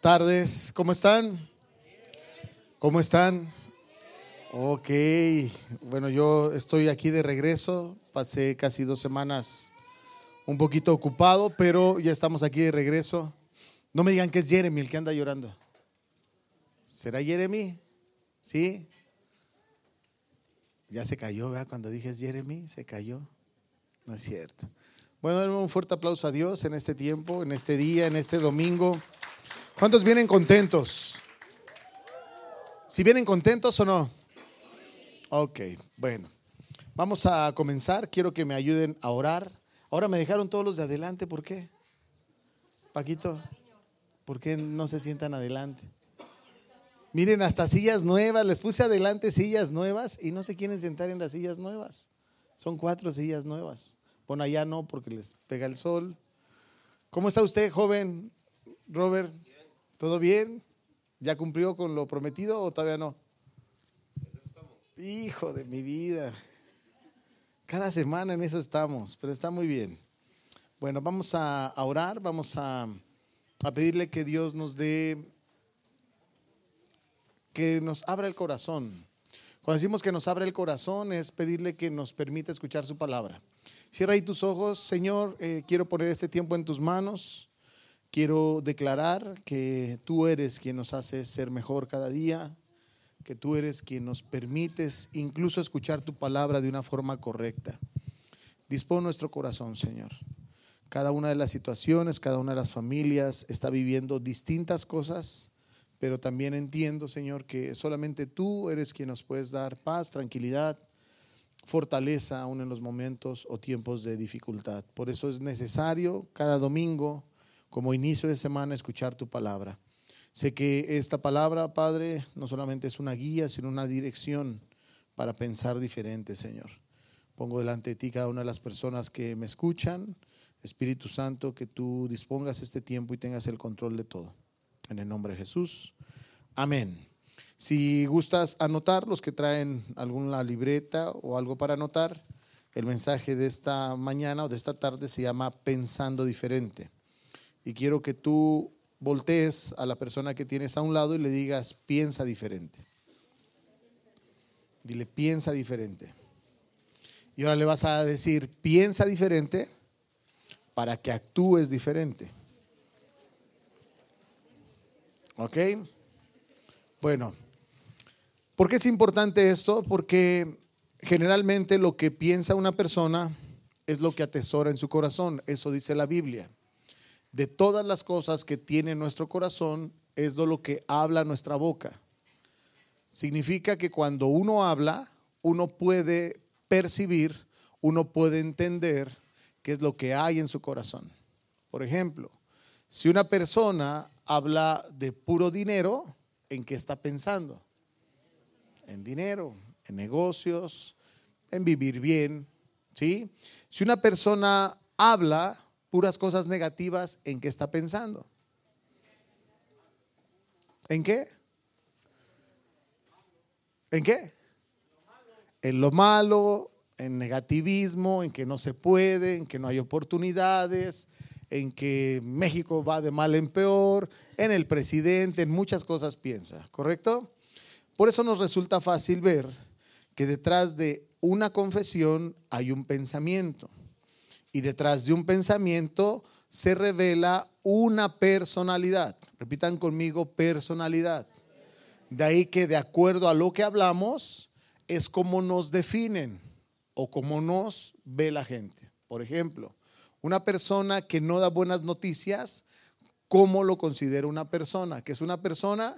Tardes, ¿cómo están? ¿Cómo están? Ok, bueno, yo estoy aquí de regreso, pasé casi dos semanas un poquito ocupado, pero ya estamos aquí de regreso. No me digan que es Jeremy el que anda llorando. ¿Será Jeremy? ¿Sí? Ya se cayó, ¿verdad? Cuando dije es Jeremy, se cayó. No es cierto. Bueno, un fuerte aplauso a Dios en este tiempo, en este día, en este domingo. ¿Cuántos vienen contentos? ¿Si vienen contentos o no? Ok, bueno. Vamos a comenzar. Quiero que me ayuden a orar. Ahora me dejaron todos los de adelante. ¿Por qué? Paquito, ¿por qué no se sientan adelante? Miren, hasta sillas nuevas. Les puse adelante sillas nuevas y no se quieren sentar en las sillas nuevas. Son cuatro sillas nuevas. Bueno, allá no porque les pega el sol. ¿Cómo está usted, joven Robert? ¿Todo bien? ¿Ya cumplió con lo prometido o todavía no? Hijo de mi vida. Cada semana en eso estamos, pero está muy bien. Bueno, vamos a orar, vamos a, pedirle que Dios nos dé, que nos abra el corazón. Cuando decimos que nos abra el corazón es pedirle que nos permita escuchar su palabra. Cierra ahí tus ojos, Señor, eh, quiero poner este tiempo en tus manos. Quiero declarar que tú eres quien nos hace ser mejor cada día, que tú eres quien nos permites incluso escuchar tu palabra de una forma correcta. Dispón nuestro corazón, Señor. Cada una de las situaciones, cada una de las familias está viviendo distintas cosas, pero también entiendo, Señor, que solamente tú eres quien nos puedes dar paz, tranquilidad, fortaleza aún en los momentos o tiempos de dificultad. Por eso es necesario cada domingo, como inicio de semana, escuchar tu palabra. Sé que esta palabra, Padre, no solamente es una guía, sino una dirección para pensar diferente, Señor. Pongo delante de ti cada una de las personas que me escuchan. Espíritu Santo, que tú dispongas este tiempo y tengas el control de todo. En el nombre de Jesús. Amén. Si gustas anotar, los que traen alguna libreta o algo para anotar, el mensaje de esta mañana o de esta tarde se llama Pensando diferente. Y quiero que tú voltees a la persona que tienes a un lado y le digas, piensa diferente. Dile, piensa diferente. Y ahora le vas a decir, piensa diferente para que actúes diferente. ¿Ok? Bueno, ¿por qué es importante esto? Porque generalmente lo que piensa una persona es lo que atesora en su corazón. Eso dice la Biblia. De todas las cosas que tiene nuestro corazón es de lo que habla nuestra boca. Significa que cuando uno habla, uno puede percibir, uno puede entender qué es lo que hay en su corazón. Por ejemplo, si una persona habla de puro dinero, ¿en qué está pensando? En dinero, en negocios, en vivir bien, ¿sí? Si una persona habla puras cosas negativas, ¿en qué está pensando? ¿En qué? ¿En qué? En lo malo, en negativismo, en que no se puede, en que no hay oportunidades, en que México va de mal en peor, en el presidente, en muchas cosas piensa, ¿correcto? Por eso nos resulta fácil ver que detrás de una confesión hay un pensamiento y detrás de un pensamiento se revela una personalidad. Repitan conmigo personalidad. De ahí que de acuerdo a lo que hablamos es como nos definen o como nos ve la gente. Por ejemplo, una persona que no da buenas noticias, ¿cómo lo considera una persona? Que es una persona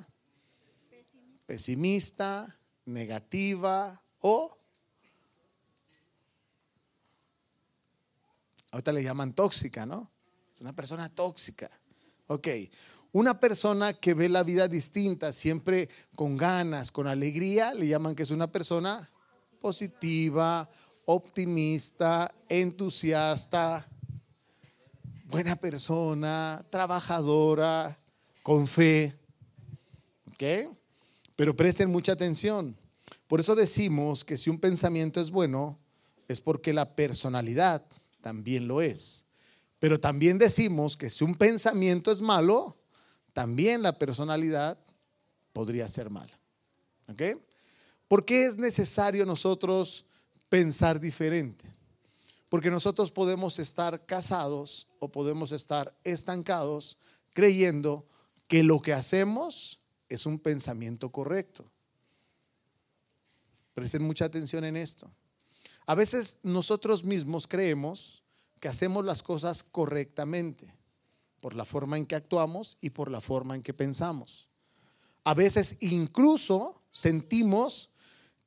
pesimista, negativa o... Ahorita le llaman tóxica, ¿no? Es una persona tóxica. Ok. Una persona que ve la vida distinta, siempre con ganas, con alegría, le llaman que es una persona positiva, optimista, entusiasta, buena persona, trabajadora, con fe. ¿Ok? Pero presten mucha atención. Por eso decimos que si un pensamiento es bueno, es porque la personalidad también lo es. Pero también decimos que si un pensamiento es malo, también la personalidad podría ser mala. ¿Ok? ¿Por qué es necesario nosotros pensar diferente? Porque nosotros podemos estar casados o podemos estar estancados creyendo que lo que hacemos es un pensamiento correcto. Presten mucha atención en esto. A veces nosotros mismos creemos que hacemos las cosas correctamente por la forma en que actuamos y por la forma en que pensamos. A veces incluso sentimos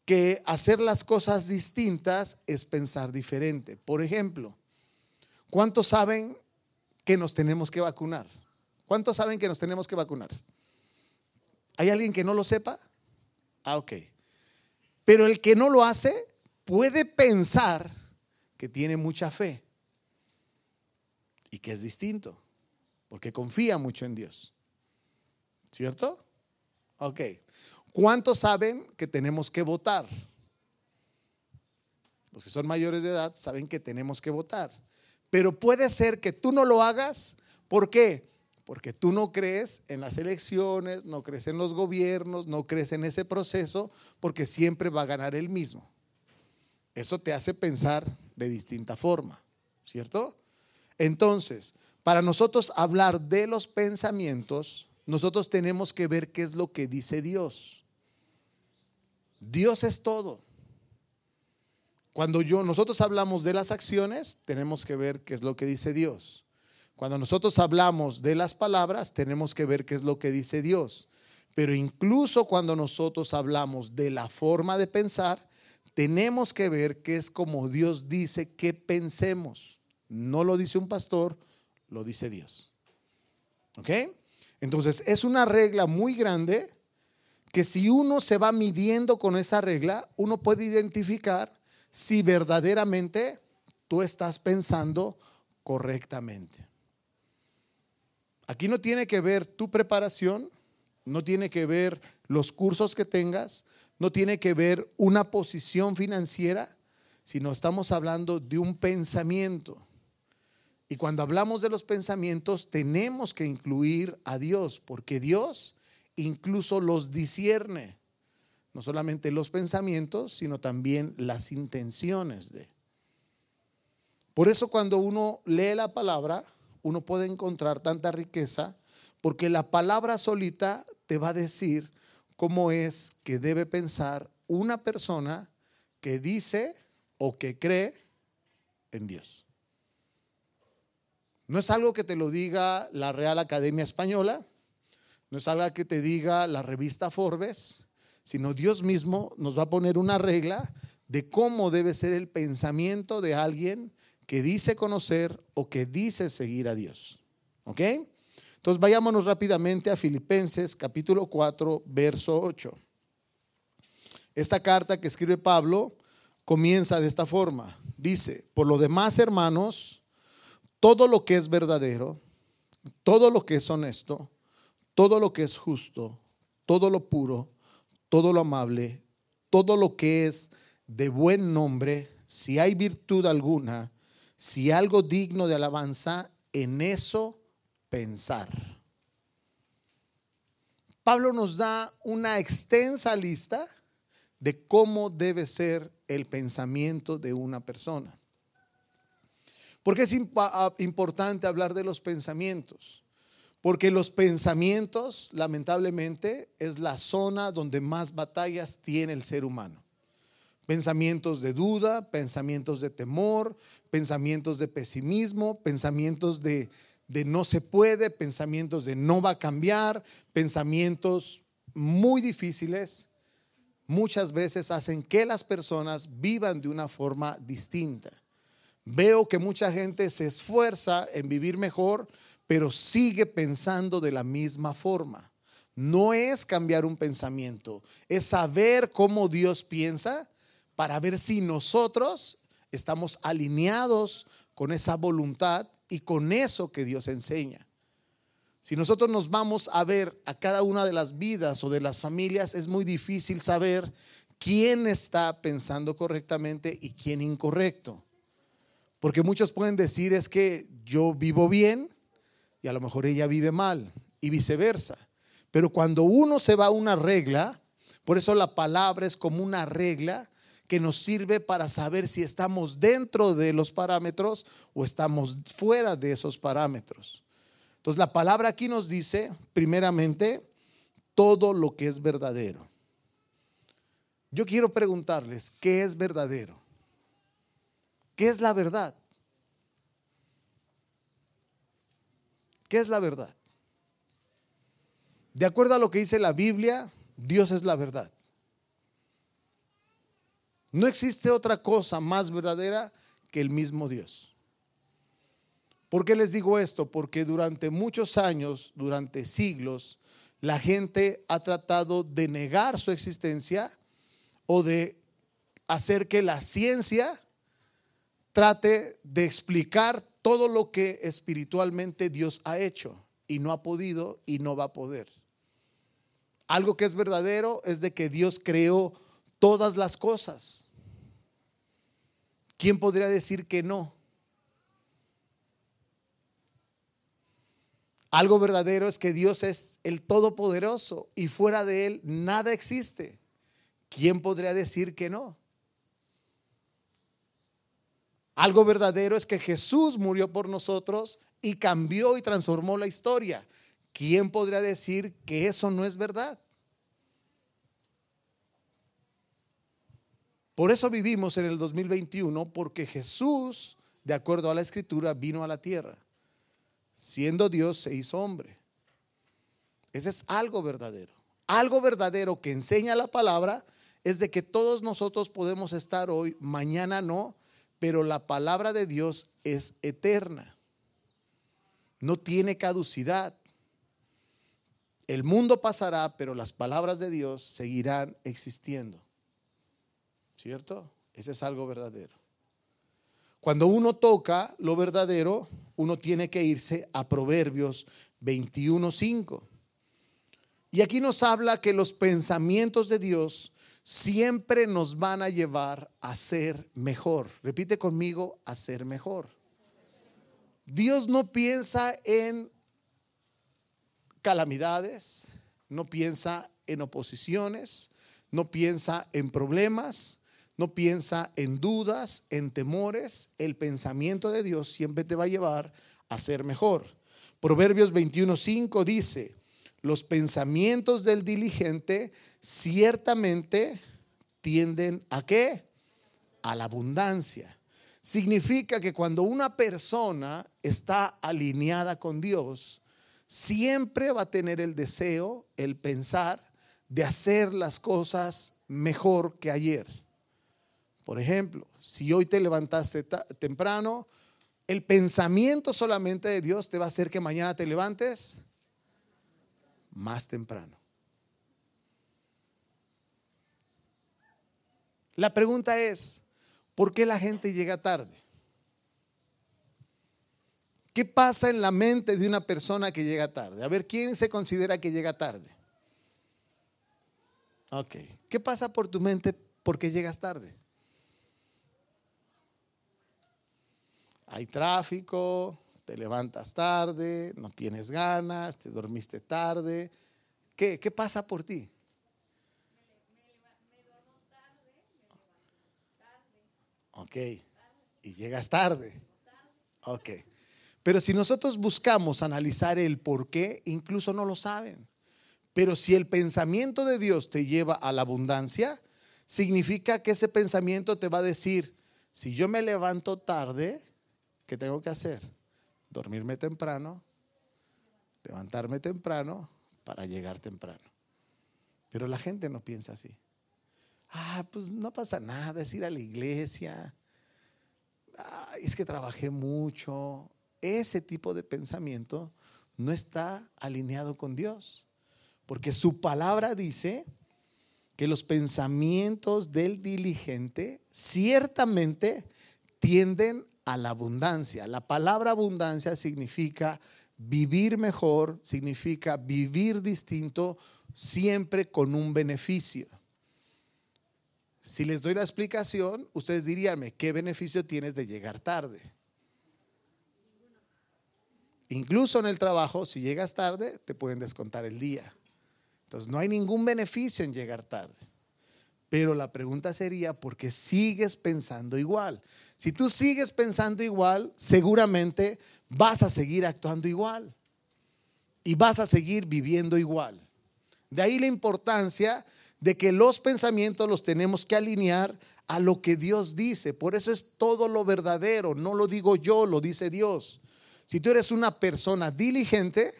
que hacer las cosas distintas es pensar diferente. Por ejemplo, ¿cuántos saben que nos tenemos que vacunar? ¿Cuántos saben que nos tenemos que vacunar? ¿Hay alguien que no lo sepa? Ah, ok. Pero el que no lo hace puede pensar que tiene mucha fe y que es distinto, porque confía mucho en Dios. ¿Cierto? Ok. ¿Cuántos saben que tenemos que votar? Los que son mayores de edad saben que tenemos que votar. Pero puede ser que tú no lo hagas. ¿Por qué? Porque tú no crees en las elecciones, no crees en los gobiernos, no crees en ese proceso, porque siempre va a ganar el mismo. Eso te hace pensar de distinta forma, ¿cierto? Entonces, para nosotros hablar de los pensamientos, nosotros tenemos que ver qué es lo que dice Dios. Dios es todo. Cuando yo nosotros hablamos de las acciones, tenemos que ver qué es lo que dice Dios. Cuando nosotros hablamos de las palabras, tenemos que ver qué es lo que dice Dios. Pero incluso cuando nosotros hablamos de la forma de pensar, tenemos que ver qué es como Dios dice que pensemos. No lo dice un pastor, lo dice Dios. ¿Ok? Entonces es una regla muy grande que si uno se va midiendo con esa regla, uno puede identificar si verdaderamente tú estás pensando correctamente. Aquí no tiene que ver tu preparación, no tiene que ver los cursos que tengas, no tiene que ver una posición financiera, sino estamos hablando de un pensamiento. Y cuando hablamos de los pensamientos, tenemos que incluir a Dios, porque Dios incluso los discierne. No solamente los pensamientos, sino también las intenciones de. Por eso cuando uno lee la palabra, uno puede encontrar tanta riqueza, porque la palabra solita te va a decir cómo es que debe pensar una persona que dice o que cree en Dios. No es algo que te lo diga la Real Academia Española, no es algo que te diga la revista Forbes, sino Dios mismo nos va a poner una regla de cómo debe ser el pensamiento de alguien que dice conocer o que dice seguir a Dios. ¿Ok? Entonces vayámonos rápidamente a Filipenses capítulo 4, verso 8. Esta carta que escribe Pablo comienza de esta forma. Dice, por lo demás, hermanos, todo lo que es verdadero, todo lo que es honesto, todo lo que es justo, todo lo puro, todo lo amable, todo lo que es de buen nombre, si hay virtud alguna, si algo digno de alabanza, en eso pensar. Pablo nos da una extensa lista de cómo debe ser el pensamiento de una persona. ¿Por qué es importante hablar de los pensamientos? Porque los pensamientos, lamentablemente, es la zona donde más batallas tiene el ser humano. Pensamientos de duda, pensamientos de temor, pensamientos de pesimismo, pensamientos de, de no se puede, pensamientos de no va a cambiar, pensamientos muy difíciles, muchas veces hacen que las personas vivan de una forma distinta. Veo que mucha gente se esfuerza en vivir mejor, pero sigue pensando de la misma forma. No es cambiar un pensamiento, es saber cómo Dios piensa para ver si nosotros estamos alineados con esa voluntad y con eso que Dios enseña. Si nosotros nos vamos a ver a cada una de las vidas o de las familias, es muy difícil saber quién está pensando correctamente y quién incorrecto. Porque muchos pueden decir es que yo vivo bien y a lo mejor ella vive mal. y viceversa. Pero cuando uno se va a una regla, por eso la palabra es como una regla que nos sirve para saber si estamos dentro de los parámetros o estamos fuera de esos parámetros. Entonces la palabra aquí nos dice, primeramente, todo lo que es verdadero. Yo quiero preguntarles, ¿qué es verdadero? ¿Qué es la verdad? ¿Qué es la verdad? De acuerdo a lo que dice la Biblia, Dios es la verdad. No existe otra cosa más verdadera que el mismo Dios. ¿Por qué les digo esto? Porque durante muchos años, durante siglos, la gente ha tratado de negar su existencia o de hacer que la ciencia trate de explicar todo lo que espiritualmente Dios ha hecho y no ha podido y no va a poder. Algo que es verdadero es de que Dios creó todas las cosas. ¿Quién podría decir que no? Algo verdadero es que Dios es el Todopoderoso y fuera de Él nada existe. ¿Quién podría decir que no? Algo verdadero es que Jesús murió por nosotros y cambió y transformó la historia. ¿Quién podría decir que eso no es verdad? Por eso vivimos en el 2021, porque Jesús, de acuerdo a la escritura, vino a la tierra. Siendo Dios, se hizo hombre. Ese es algo verdadero. Algo verdadero que enseña la palabra es de que todos nosotros podemos estar hoy, mañana no, pero la palabra de Dios es eterna. No tiene caducidad. El mundo pasará, pero las palabras de Dios seguirán existiendo. ¿Cierto? Ese es algo verdadero. Cuando uno toca lo verdadero, uno tiene que irse a Proverbios 21.5. Y aquí nos habla que los pensamientos de Dios siempre nos van a llevar a ser mejor. Repite conmigo, a ser mejor. Dios no piensa en calamidades, no piensa en oposiciones, no piensa en problemas, no piensa en dudas, en temores. El pensamiento de Dios siempre te va a llevar a ser mejor. Proverbios 21:5 dice, los pensamientos del diligente ciertamente tienden a qué? A la abundancia. Significa que cuando una persona está alineada con Dios, siempre va a tener el deseo, el pensar de hacer las cosas mejor que ayer. Por ejemplo, si hoy te levantaste temprano, el pensamiento solamente de Dios te va a hacer que mañana te levantes más temprano. La pregunta es, ¿por qué la gente llega tarde? ¿Qué pasa en la mente de una persona que llega tarde? A ver, ¿quién se considera que llega tarde? Ok. ¿Qué pasa por tu mente porque llegas tarde? Hay tráfico, te levantas tarde, no tienes ganas, te dormiste tarde. ¿Qué, qué pasa por ti? Ok. Y llegas tarde. Ok. Pero si nosotros buscamos analizar el por qué, incluso no lo saben. Pero si el pensamiento de Dios te lleva a la abundancia, significa que ese pensamiento te va a decir, si yo me levanto tarde, ¿qué tengo que hacer? Dormirme temprano, levantarme temprano para llegar temprano. Pero la gente no piensa así ah, pues no pasa nada, es ir a la iglesia, es que trabajé mucho. Ese tipo de pensamiento no está alineado con Dios, porque su palabra dice que los pensamientos del diligente ciertamente tienden a la abundancia. La palabra abundancia significa vivir mejor, significa vivir distinto, siempre con un beneficio. Si les doy la explicación, ustedes diríanme, ¿qué beneficio tienes de llegar tarde? Incluso en el trabajo, si llegas tarde, te pueden descontar el día. Entonces no hay ningún beneficio en llegar tarde. Pero la pregunta sería, ¿por qué sigues pensando igual? Si tú sigues pensando igual, seguramente vas a seguir actuando igual y vas a seguir viviendo igual. De ahí la importancia de que los pensamientos los tenemos que alinear a lo que Dios dice. Por eso es todo lo verdadero, no lo digo yo, lo dice Dios. Si tú eres una persona diligente,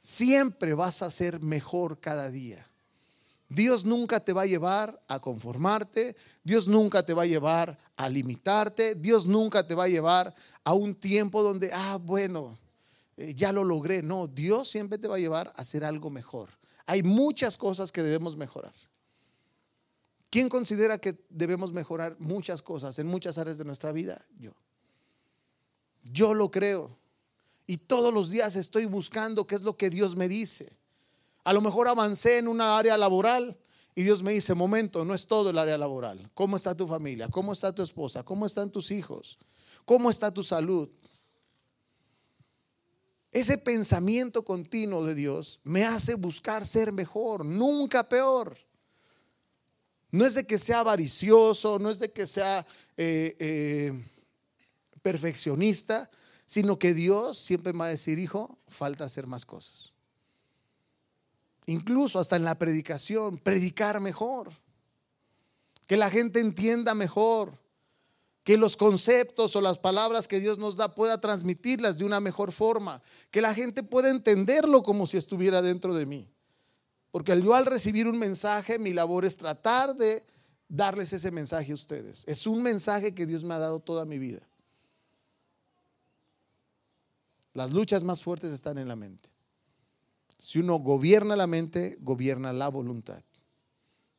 siempre vas a ser mejor cada día. Dios nunca te va a llevar a conformarte, Dios nunca te va a llevar a limitarte, Dios nunca te va a llevar a un tiempo donde, ah, bueno, eh, ya lo logré. No, Dios siempre te va a llevar a hacer algo mejor. Hay muchas cosas que debemos mejorar. ¿Quién considera que debemos mejorar muchas cosas en muchas áreas de nuestra vida? Yo. Yo lo creo. Y todos los días estoy buscando qué es lo que Dios me dice. A lo mejor avancé en una área laboral y Dios me dice, momento, no es todo el área laboral. ¿Cómo está tu familia? ¿Cómo está tu esposa? ¿Cómo están tus hijos? ¿Cómo está tu salud? Ese pensamiento continuo de Dios me hace buscar ser mejor, nunca peor. No es de que sea avaricioso, no es de que sea eh, eh, perfeccionista, sino que Dios siempre me va a decir, hijo, falta hacer más cosas. Incluso hasta en la predicación, predicar mejor, que la gente entienda mejor, que los conceptos o las palabras que Dios nos da pueda transmitirlas de una mejor forma, que la gente pueda entenderlo como si estuviera dentro de mí. Porque yo al recibir un mensaje, mi labor es tratar de darles ese mensaje a ustedes. Es un mensaje que Dios me ha dado toda mi vida. Las luchas más fuertes están en la mente. Si uno gobierna la mente, gobierna la voluntad.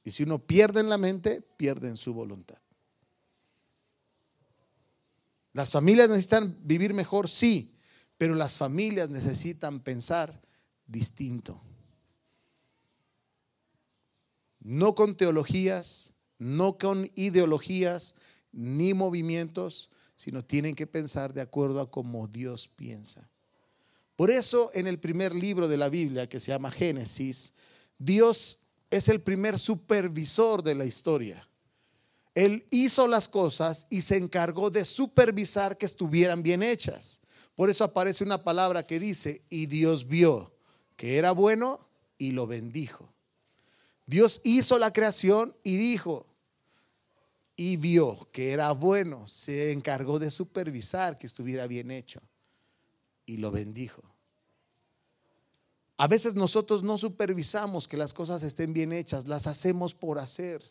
Y si uno pierde en la mente, pierde en su voluntad. Las familias necesitan vivir mejor, sí, pero las familias necesitan pensar distinto. No con teologías, no con ideologías ni movimientos, sino tienen que pensar de acuerdo a cómo Dios piensa. Por eso en el primer libro de la Biblia, que se llama Génesis, Dios es el primer supervisor de la historia. Él hizo las cosas y se encargó de supervisar que estuvieran bien hechas. Por eso aparece una palabra que dice, y Dios vio que era bueno y lo bendijo. Dios hizo la creación y dijo, y vio que era bueno, se encargó de supervisar que estuviera bien hecho y lo bendijo. A veces nosotros no supervisamos que las cosas estén bien hechas, las hacemos por hacer.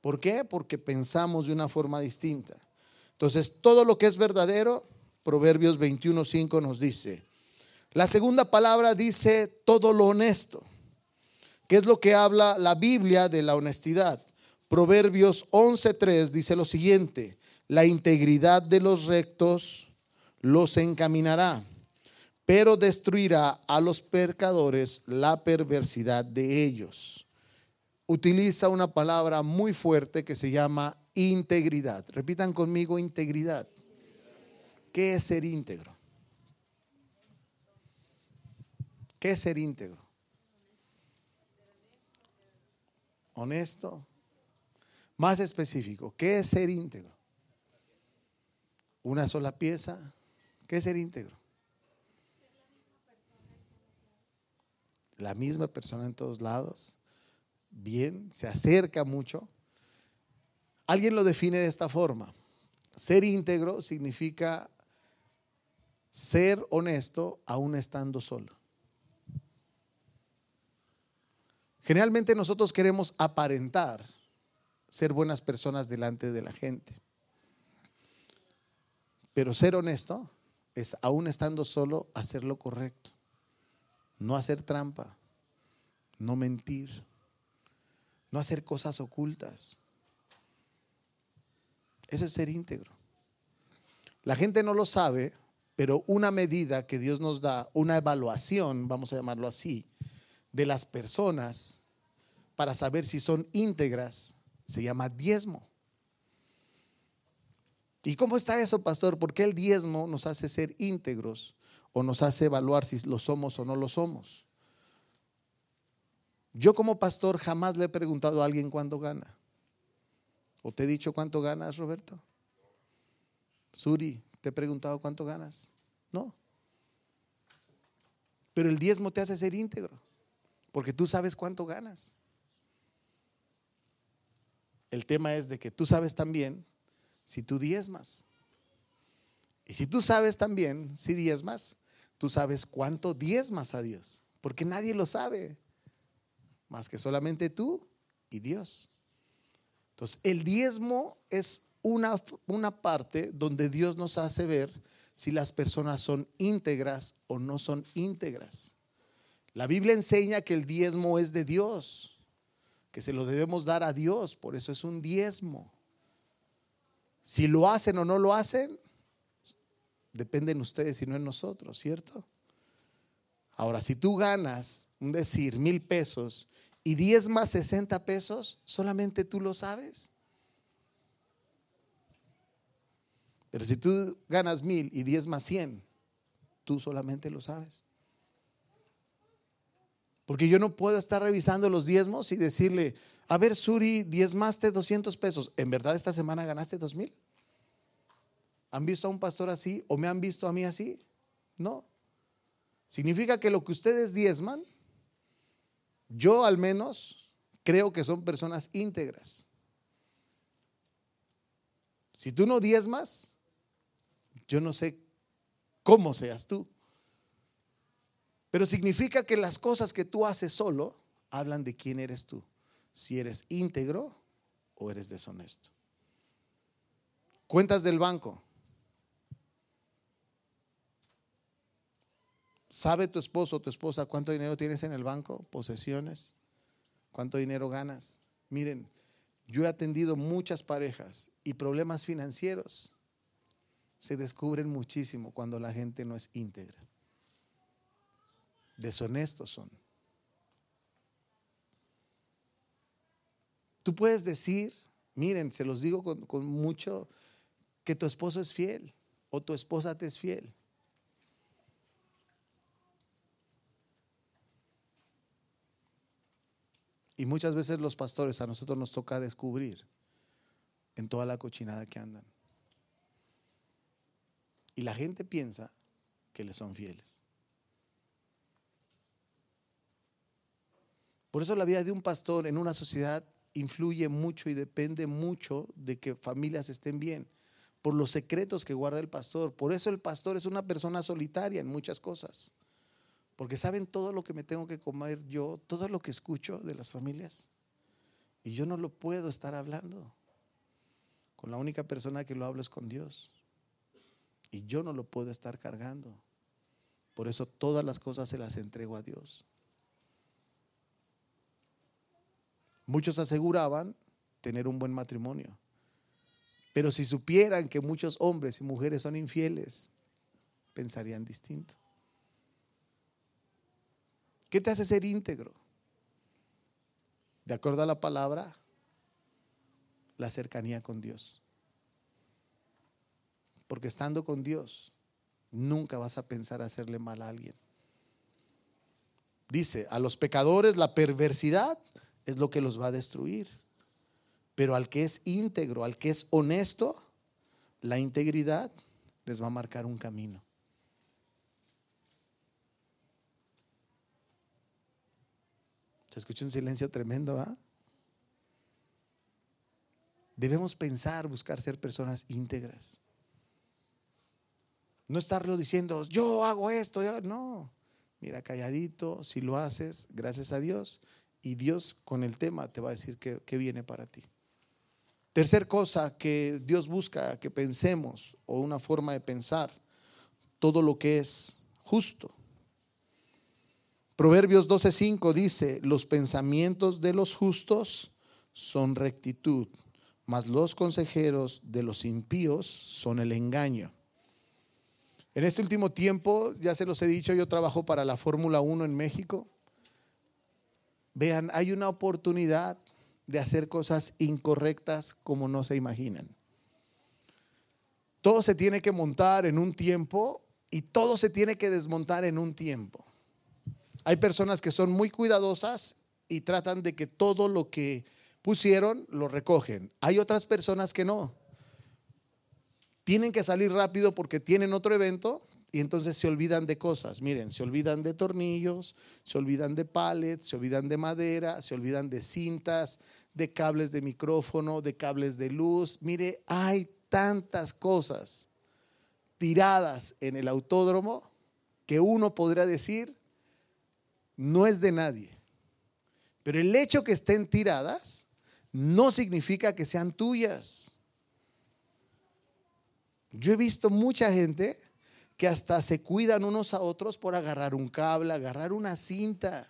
¿Por qué? Porque pensamos de una forma distinta. Entonces, todo lo que es verdadero, Proverbios 21.5 nos dice. La segunda palabra dice todo lo honesto. ¿Qué es lo que habla la Biblia de la honestidad? Proverbios 11.3 dice lo siguiente, la integridad de los rectos los encaminará, pero destruirá a los pecadores la perversidad de ellos utiliza una palabra muy fuerte que se llama integridad. Repitan conmigo integridad. ¿Qué es ser íntegro? ¿Qué es ser íntegro? Honesto. Más específico, ¿qué es ser íntegro? Una sola pieza. ¿Qué es ser íntegro? La misma persona en todos lados bien, se acerca mucho. Alguien lo define de esta forma. Ser íntegro significa ser honesto aún estando solo. Generalmente nosotros queremos aparentar ser buenas personas delante de la gente. Pero ser honesto es aún estando solo hacer lo correcto. No hacer trampa, no mentir, no hacer cosas ocultas. Eso es ser íntegro. La gente no lo sabe, pero una medida que Dios nos da, una evaluación, vamos a llamarlo así, de las personas para saber si son íntegras, se llama diezmo. ¿Y cómo está eso, pastor? ¿Por qué el diezmo nos hace ser íntegros? o nos hace evaluar si lo somos o no lo somos. Yo como pastor jamás le he preguntado a alguien cuánto gana. ¿O te he dicho cuánto ganas, Roberto? Suri, ¿te he preguntado cuánto ganas? No. Pero el diezmo te hace ser íntegro, porque tú sabes cuánto ganas. El tema es de que tú sabes también si tú diezmas. Y si tú sabes también si diezmas, tú sabes cuánto diezmas a Dios, porque nadie lo sabe, más que solamente tú y Dios. Entonces, el diezmo es una, una parte donde Dios nos hace ver si las personas son íntegras o no son íntegras. La Biblia enseña que el diezmo es de Dios, que se lo debemos dar a Dios, por eso es un diezmo. Si lo hacen o no lo hacen, dependen ustedes y no en nosotros, ¿cierto? Ahora, si tú ganas, un decir, mil pesos y diez más sesenta pesos, solamente tú lo sabes. Pero si tú ganas mil y diez más cien, tú solamente lo sabes. Porque yo no puedo estar revisando los diezmos y decirle, a ver, Suri, diezmaste 200 pesos. ¿En verdad esta semana ganaste dos mil? ¿Han visto a un pastor así o me han visto a mí así? No. Significa que lo que ustedes diezman, yo al menos creo que son personas íntegras. Si tú no diezmas, yo no sé cómo seas tú. Pero significa que las cosas que tú haces solo hablan de quién eres tú. Si eres íntegro o eres deshonesto. Cuentas del banco. ¿Sabe tu esposo o tu esposa cuánto dinero tienes en el banco? Posesiones. ¿Cuánto dinero ganas? Miren, yo he atendido muchas parejas y problemas financieros se descubren muchísimo cuando la gente no es íntegra. Deshonestos son. Tú puedes decir, miren, se los digo con, mucho, que tu esposo es fiel o tu esposa te es fiel. Y muchas veces los pastores a nosotros nos toca descubrir en toda la cochinada que andan. Y la gente piensa que le son fieles. Por eso la vida de un pastor en una sociedad influye mucho y depende mucho de que familias estén bien, por los secretos que guarda el pastor. Por eso el pastor es una persona solitaria en muchas cosas. Porque saben todo lo que me tengo que comer yo, todo lo que escucho de las familias. Y yo no lo puedo estar hablando. Con la única persona que lo hablo es con Dios. Y yo no lo puedo estar cargando. Por eso todas las cosas se las entrego a Dios. Muchos aseguraban tener un buen matrimonio. Pero si supieran que muchos hombres y mujeres son infieles, pensarían distinto. ¿Qué te hace ser íntegro? De acuerdo a la palabra, la cercanía con Dios. Porque estando con Dios, nunca vas a pensar hacerle mal a alguien. Dice, a los pecadores la perversidad es lo que los va a destruir. Pero al que es íntegro, al que es honesto, la integridad les va a marcar un camino. Se escucha un silencio tremendo, ¿ah? Debemos pensar, buscar ser personas íntegras. No estarlo diciendo, yo hago esto, no. Mira, calladito, si lo haces, gracias a Dios. Y Dios con el tema te va a decir qué viene para ti. Tercer cosa que Dios busca que pensemos, o una forma de pensar, todo lo que es justo. Proverbios 12:5 dice, los pensamientos de los justos son rectitud, mas los consejeros de los impíos son el engaño. En este último tiempo, ya se los he dicho, yo trabajo para la Fórmula 1 en México. Vean, hay una oportunidad de hacer cosas incorrectas como no se imaginan. Todo se tiene que montar en un tiempo y todo se tiene que desmontar en un tiempo. Hay personas que son muy cuidadosas y tratan de que todo lo que pusieron lo recogen. Hay otras personas que no. Tienen que salir rápido porque tienen otro evento y entonces se olvidan de cosas. Miren, se olvidan de tornillos, se olvidan de pallets, se olvidan de madera, se olvidan de cintas, de cables de micrófono, de cables de luz. Mire, hay tantas cosas tiradas en el autódromo que uno podría decir no es de nadie. Pero el hecho que estén tiradas no significa que sean tuyas. Yo he visto mucha gente que hasta se cuidan unos a otros por agarrar un cable, agarrar una cinta.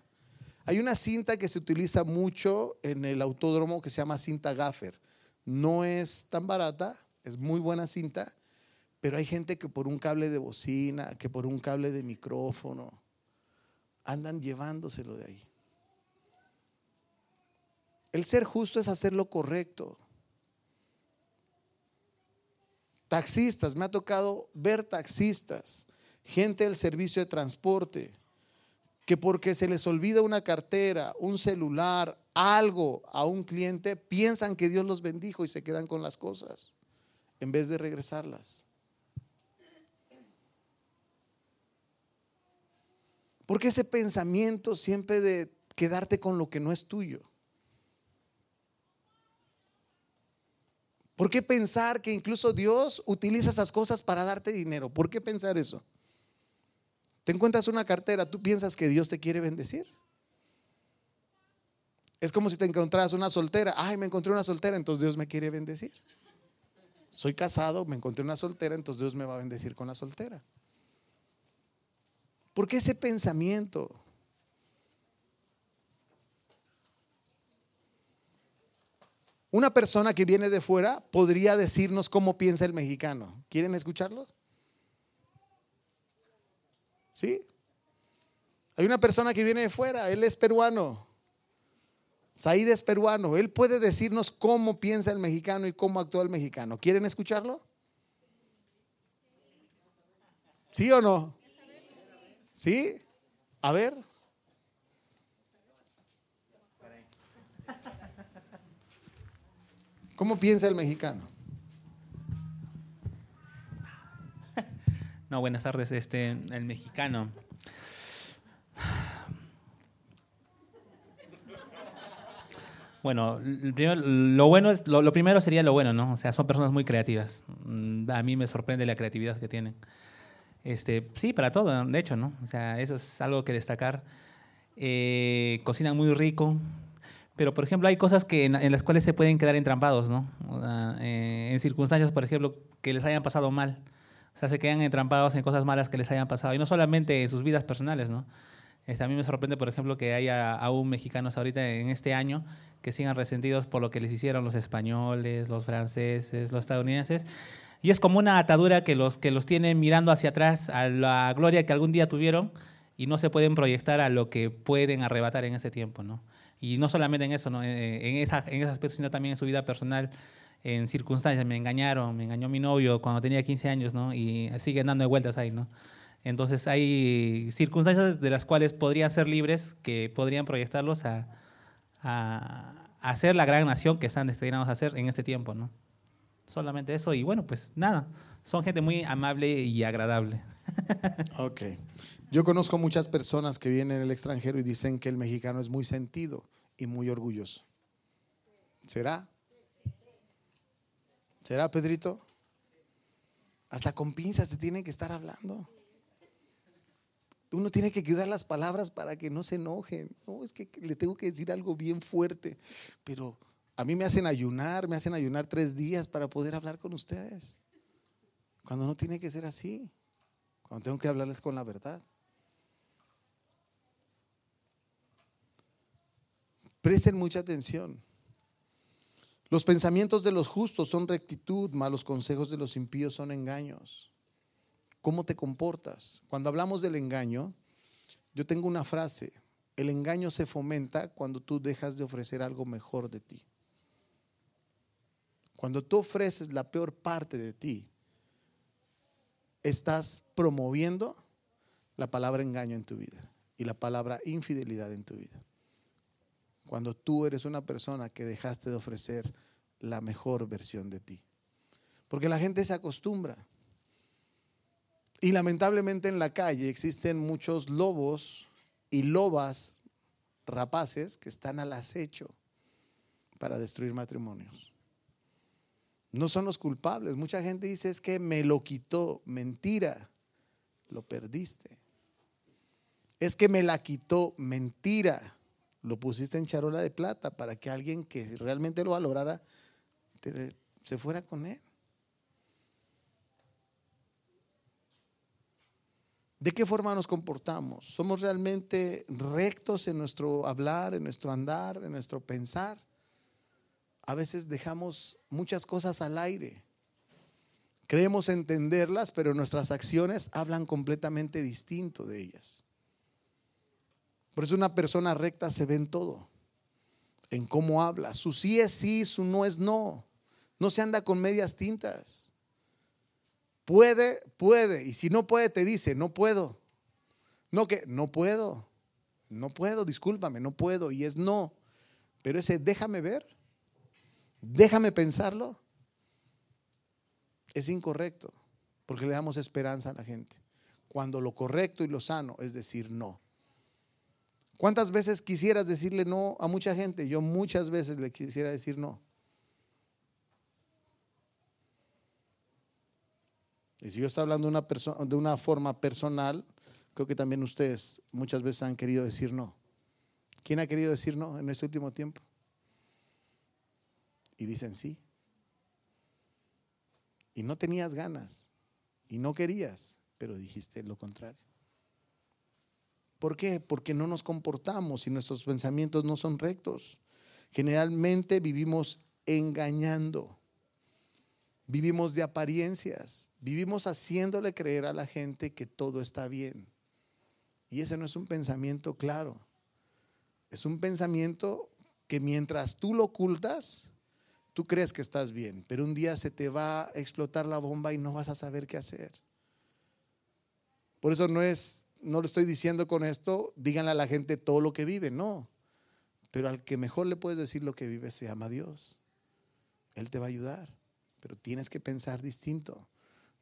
Hay una cinta que se utiliza mucho en el autódromo que se llama cinta gaffer. No es tan barata, es muy buena cinta, pero hay gente que por un cable de bocina, que por un cable de micrófono, andan llevándoselo de ahí. El ser justo es hacer lo correcto. Taxistas, me ha tocado ver taxistas, gente del servicio de transporte, que porque se les olvida una cartera, un celular, algo a un cliente, piensan que Dios los bendijo y se quedan con las cosas en vez de regresarlas. Porque ese pensamiento siempre de quedarte con lo que no es tuyo. ¿Por qué pensar que incluso Dios utiliza esas cosas para darte dinero? ¿Por qué pensar eso? Te encuentras una cartera, tú piensas que Dios te quiere bendecir. Es como si te encontraras una soltera. Ay, me encontré una soltera, entonces Dios me quiere bendecir. Soy casado, me encontré una soltera, entonces Dios me va a bendecir con la soltera. ¿Por qué ese pensamiento? Una persona que viene de fuera podría decirnos cómo piensa el mexicano. ¿Quieren escucharlos? ¿Sí? Hay una persona que viene de fuera, él es peruano. Said es peruano. Él puede decirnos cómo piensa el mexicano y cómo actúa el mexicano. ¿Quieren escucharlo? ¿Sí o no? ¿Sí? A ver. ¿Cómo piensa el mexicano? No, buenas tardes, este, el mexicano. Bueno, lo bueno es, lo, primero sería lo bueno, ¿no? O sea, son personas muy creativas. Mm, a mí me sorprende la creatividad que tienen. Este, sí, para todo, de hecho, ¿no? O sea, eso es algo que destacar. Eh, cocinan muy rico, pero, por ejemplo, hay cosas que en, las cuales se pueden quedar entrampados, ¿no? Eh, en circunstancias, por ejemplo, que les hayan pasado mal. O sea, se quedan entrampados en cosas malas que les hayan pasado. Y no solamente en sus vidas personales, ¿no? Este, a mí me sorprende, por ejemplo, que haya aún mexicanos ahorita en este año que sigan resentidos por lo que les hicieron los españoles, los franceses, los estadounidenses. Y es como una atadura que los, que los tienen mirando hacia atrás a la gloria que algún día tuvieron y no se pueden proyectar a lo que pueden arrebatar en ese tiempo, ¿no? Y no solamente en eso, ¿no? Eh, en, esa, en ese aspecto, sino también en su vida personal, en circunstancias. Me engañaron, me engañó mi novio cuando tenía 15 años, ¿no? Y siguen dando vueltas ahí, ¿no? Entonces hay circunstancias de las cuales podrían ser libres, que podrían proyectarlos a, a, a ser la gran nación que están destinados a ser en este tiempo, ¿no? Solamente eso. Y bueno, pues nada, son gente muy amable y agradable. Ok. Yo conozco muchas personas que vienen del extranjero y dicen que el mexicano es muy sentido y muy orgulloso. ¿Será? ¿Será, Pedrito? Hasta con pinzas se tiene que estar hablando. Uno tiene que cuidar las palabras para que no se enojen. No, es que le tengo que decir algo bien fuerte, pero a mí me hacen ayunar, me hacen ayunar tres días para poder hablar con ustedes. Cuando no tiene que ser así. Cuando tengo que hablarles con la verdad. Presten mucha atención. Los pensamientos de los justos son rectitud, malos consejos de los impíos son engaños. ¿Cómo te comportas? Cuando hablamos del engaño, yo tengo una frase. El engaño se fomenta cuando tú dejas de ofrecer algo mejor de ti. Cuando tú ofreces la peor parte de ti, estás promoviendo la palabra engaño en tu vida y la palabra infidelidad en tu vida. Cuando tú eres una persona que dejaste de ofrecer la mejor versión de ti. Porque la gente se acostumbra. Y lamentablemente en la calle existen muchos lobos y lobas rapaces que están al acecho para destruir matrimonios. No son los culpables. Mucha gente dice es que me lo quitó. Mentira, lo perdiste. Es que me la quitó. Mentira, lo pusiste en charola de plata para que alguien que realmente lo valorara se fuera con él. ¿De qué forma nos comportamos? ¿Somos realmente rectos en nuestro hablar, en nuestro andar, en nuestro pensar? A veces dejamos muchas cosas al aire. Creemos entenderlas, pero nuestras acciones hablan completamente distinto de ellas. Por eso una persona recta se ve en todo, en cómo habla. Su sí es sí, su no es no. No se anda con medias tintas. Puede, puede. Y si no puede, te dice, no puedo. No que, no puedo. No puedo, discúlpame, no puedo. Y es no. Pero ese déjame ver, déjame pensarlo, es incorrecto. Porque le damos esperanza a la gente. Cuando lo correcto y lo sano es decir no. ¿Cuántas veces quisieras decirle no a mucha gente? Yo muchas veces le quisiera decir no. Y si yo estoy hablando de una, persona, de una forma personal, creo que también ustedes muchas veces han querido decir no. ¿Quién ha querido decir no en este último tiempo? Y dicen sí. Y no tenías ganas. Y no querías, pero dijiste lo contrario. ¿Por qué? Porque no nos comportamos y nuestros pensamientos no son rectos. Generalmente vivimos engañando. Vivimos de apariencias, vivimos haciéndole creer a la gente que todo está bien. Y ese no es un pensamiento claro. Es un pensamiento que mientras tú lo ocultas, tú crees que estás bien, pero un día se te va a explotar la bomba y no vas a saber qué hacer. Por eso no es, no lo estoy diciendo con esto, díganle a la gente todo lo que vive, no. Pero al que mejor le puedes decir lo que vive se llama Dios. Él te va a ayudar pero tienes que pensar distinto.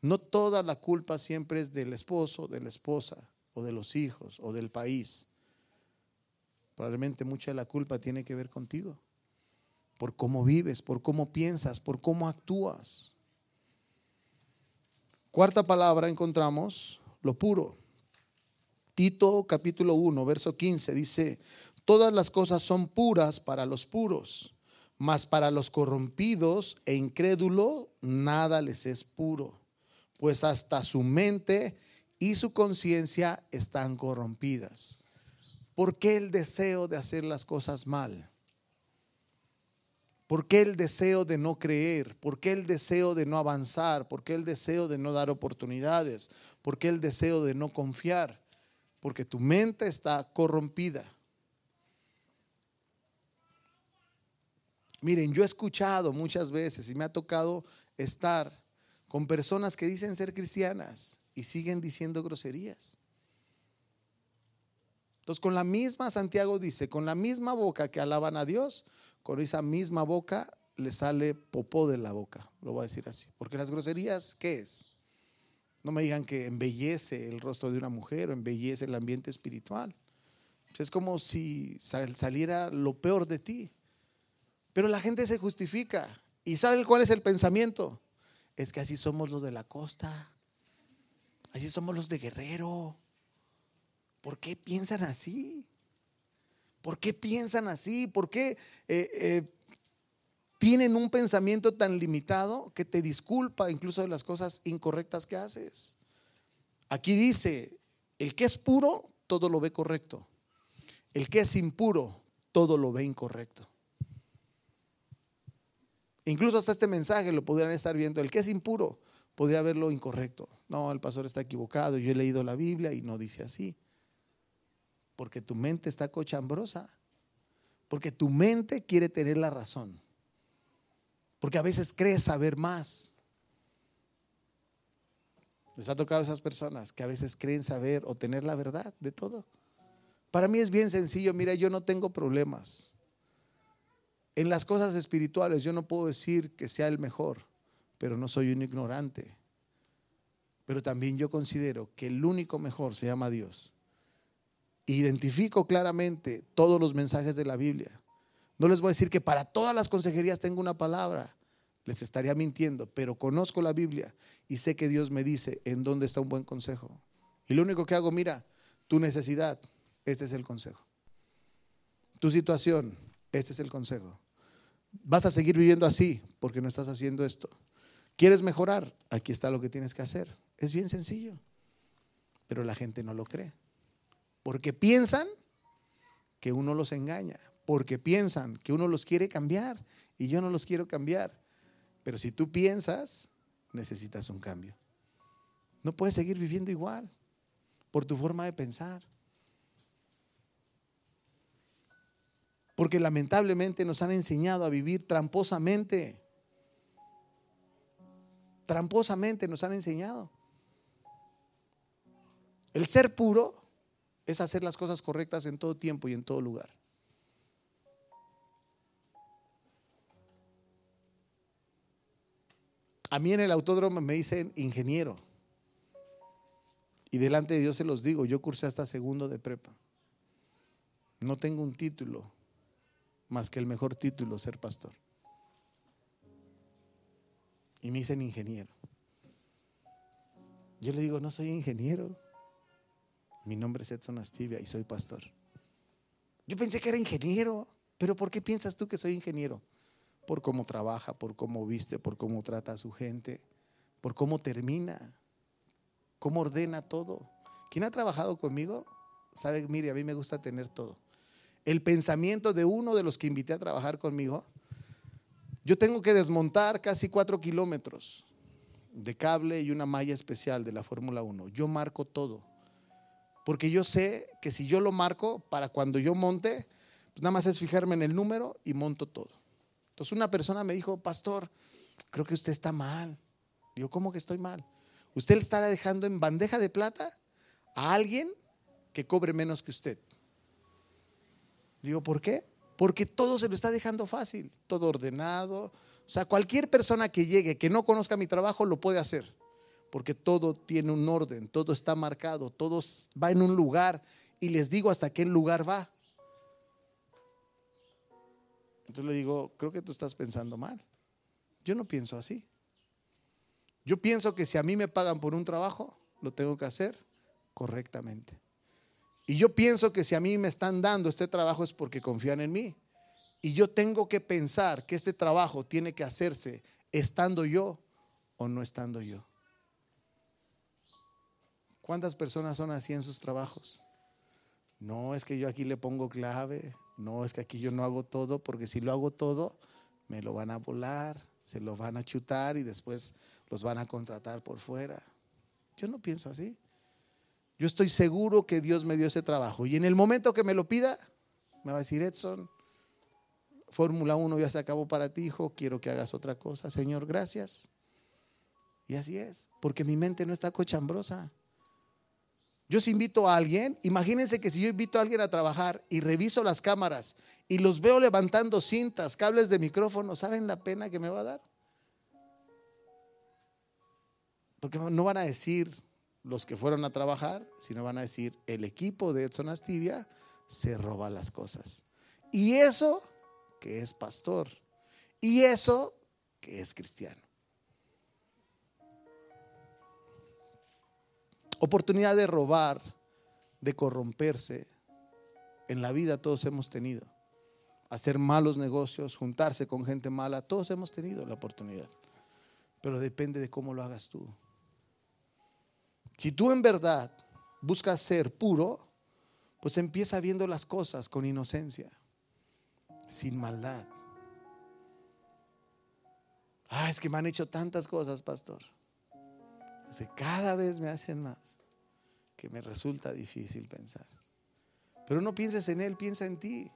No toda la culpa siempre es del esposo, de la esposa, o de los hijos, o del país. Probablemente mucha de la culpa tiene que ver contigo, por cómo vives, por cómo piensas, por cómo actúas. Cuarta palabra encontramos lo puro. Tito capítulo 1, verso 15 dice, todas las cosas son puras para los puros mas para los corrompidos e incrédulos nada les es puro, pues hasta su mente y su conciencia están corrompidas. ¿Por qué el deseo de hacer las cosas mal? ¿Por qué el deseo de no creer? ¿Por qué el deseo de no avanzar? ¿Por qué el deseo de no dar oportunidades? ¿Por qué el deseo de no confiar? Porque tu mente está corrompida. Miren, yo he escuchado muchas veces y me ha tocado estar con personas que dicen ser cristianas y siguen diciendo groserías. Entonces, con la misma, Santiago dice, con la misma boca que alaban a Dios, con esa misma boca le sale popó de la boca, lo voy a decir así. Porque las groserías, ¿qué es? No me digan que embellece el rostro de una mujer o embellece el ambiente espiritual. Es como si saliera lo peor de ti. Pero la gente se justifica. ¿Y sabe cuál es el pensamiento? Es que así somos los de la costa. Así somos los de Guerrero. ¿Por qué piensan así? ¿Por qué piensan así? ¿Por qué eh, eh, tienen un pensamiento tan limitado que te disculpa incluso de las cosas incorrectas que haces? Aquí dice, el que es puro, todo lo ve correcto. El que es impuro, todo lo ve incorrecto. Incluso hasta este mensaje lo podrían estar viendo. El que es impuro podría verlo incorrecto. No, el pastor está equivocado. Yo he leído la Biblia y no dice así. Porque tu mente está cochambrosa. Porque tu mente quiere tener la razón. Porque a veces crees saber más. Les ha tocado a esas personas que a veces creen saber o tener la verdad de todo. Para mí es bien sencillo, mira, yo no tengo problemas. En las cosas espirituales yo no puedo decir que sea el mejor, pero no soy un ignorante. Pero también yo considero que el único mejor se llama Dios. Identifico claramente todos los mensajes de la Biblia. No les voy a decir que para todas las consejerías tengo una palabra, les estaría mintiendo, pero conozco la Biblia y sé que Dios me dice en dónde está un buen consejo. Y lo único que hago, mira, tu necesidad, este es el consejo. Tu situación, este es el consejo. Vas a seguir viviendo así porque no estás haciendo esto. ¿Quieres mejorar? Aquí está lo que tienes que hacer. Es bien sencillo, pero la gente no lo cree. Porque piensan que uno los engaña, porque piensan que uno los quiere cambiar y yo no los quiero cambiar. Pero si tú piensas, necesitas un cambio. No puedes seguir viviendo igual por tu forma de pensar. Porque lamentablemente nos han enseñado a vivir tramposamente. Tramposamente nos han enseñado. El ser puro es hacer las cosas correctas en todo tiempo y en todo lugar. A mí en el autódromo me dicen ingeniero. Y delante de Dios se los digo, yo cursé hasta segundo de prepa. No tengo un título más que el mejor título, ser pastor. Y me dicen ingeniero. Yo le digo, no soy ingeniero. Mi nombre es Edson Astivia y soy pastor. Yo pensé que era ingeniero, pero ¿por qué piensas tú que soy ingeniero? por cómo trabaja, por cómo viste, por cómo trata a su gente, por cómo termina, cómo ordena todo. Quien ha trabajado conmigo sabe, mire, a mí me gusta tener todo. El pensamiento de uno de los que invité a trabajar conmigo, yo tengo que desmontar casi cuatro kilómetros de cable y una malla especial de la Fórmula 1. Yo marco todo. Porque yo sé que si yo lo marco, para cuando yo monte, pues nada más es fijarme en el número y monto todo. Entonces una persona me dijo, pastor, creo que usted está mal. Digo, ¿cómo que estoy mal? Usted le estará dejando en bandeja de plata a alguien que cobre menos que usted. Digo, ¿por qué? Porque todo se lo está dejando fácil, todo ordenado. O sea, cualquier persona que llegue, que no conozca mi trabajo, lo puede hacer. Porque todo tiene un orden, todo está marcado, todo va en un lugar. Y les digo hasta qué lugar va. Entonces le digo, creo que tú estás pensando mal. Yo no pienso así. Yo pienso que si a mí me pagan por un trabajo, lo tengo que hacer correctamente. Y yo pienso que si a mí me están dando este trabajo es porque confían en mí. Y yo tengo que pensar que este trabajo tiene que hacerse estando yo o no estando yo. ¿Cuántas personas son así en sus trabajos? No, es que yo aquí le pongo clave, no, es que aquí yo no hago todo, porque si lo hago todo, me lo van a volar, se lo van a chutar y después los van a contratar por fuera. Yo no pienso así. Yo estoy seguro que Dios me dio ese trabajo. Y en el momento que me lo pida, me va a decir, Edson, Fórmula 1 ya se acabó para ti, hijo, quiero que hagas otra cosa. Señor, gracias. Y así es, porque mi mente no está cochambrosa. Yo si invito a alguien, imagínense que si yo invito a alguien a trabajar y reviso las cámaras y los veo levantando cintas, cables de micrófono, ¿saben la pena que me va a dar? Porque no van a decir los que fueron a trabajar, sino van a decir el equipo de Edson Astivia se roba las cosas. Y eso que es pastor. Y eso que es cristiano. Oportunidad de robar, de corromperse. En la vida todos hemos tenido. Hacer malos negocios, juntarse con gente mala, todos hemos tenido la oportunidad. Pero depende de cómo lo hagas tú. Si tú en verdad buscas ser puro, pues empieza viendo las cosas con inocencia, sin maldad. Ah, es que me han hecho tantas cosas, pastor cada vez me hacen más que me resulta difícil pensar. Pero no pienses en Él, piensa en ti.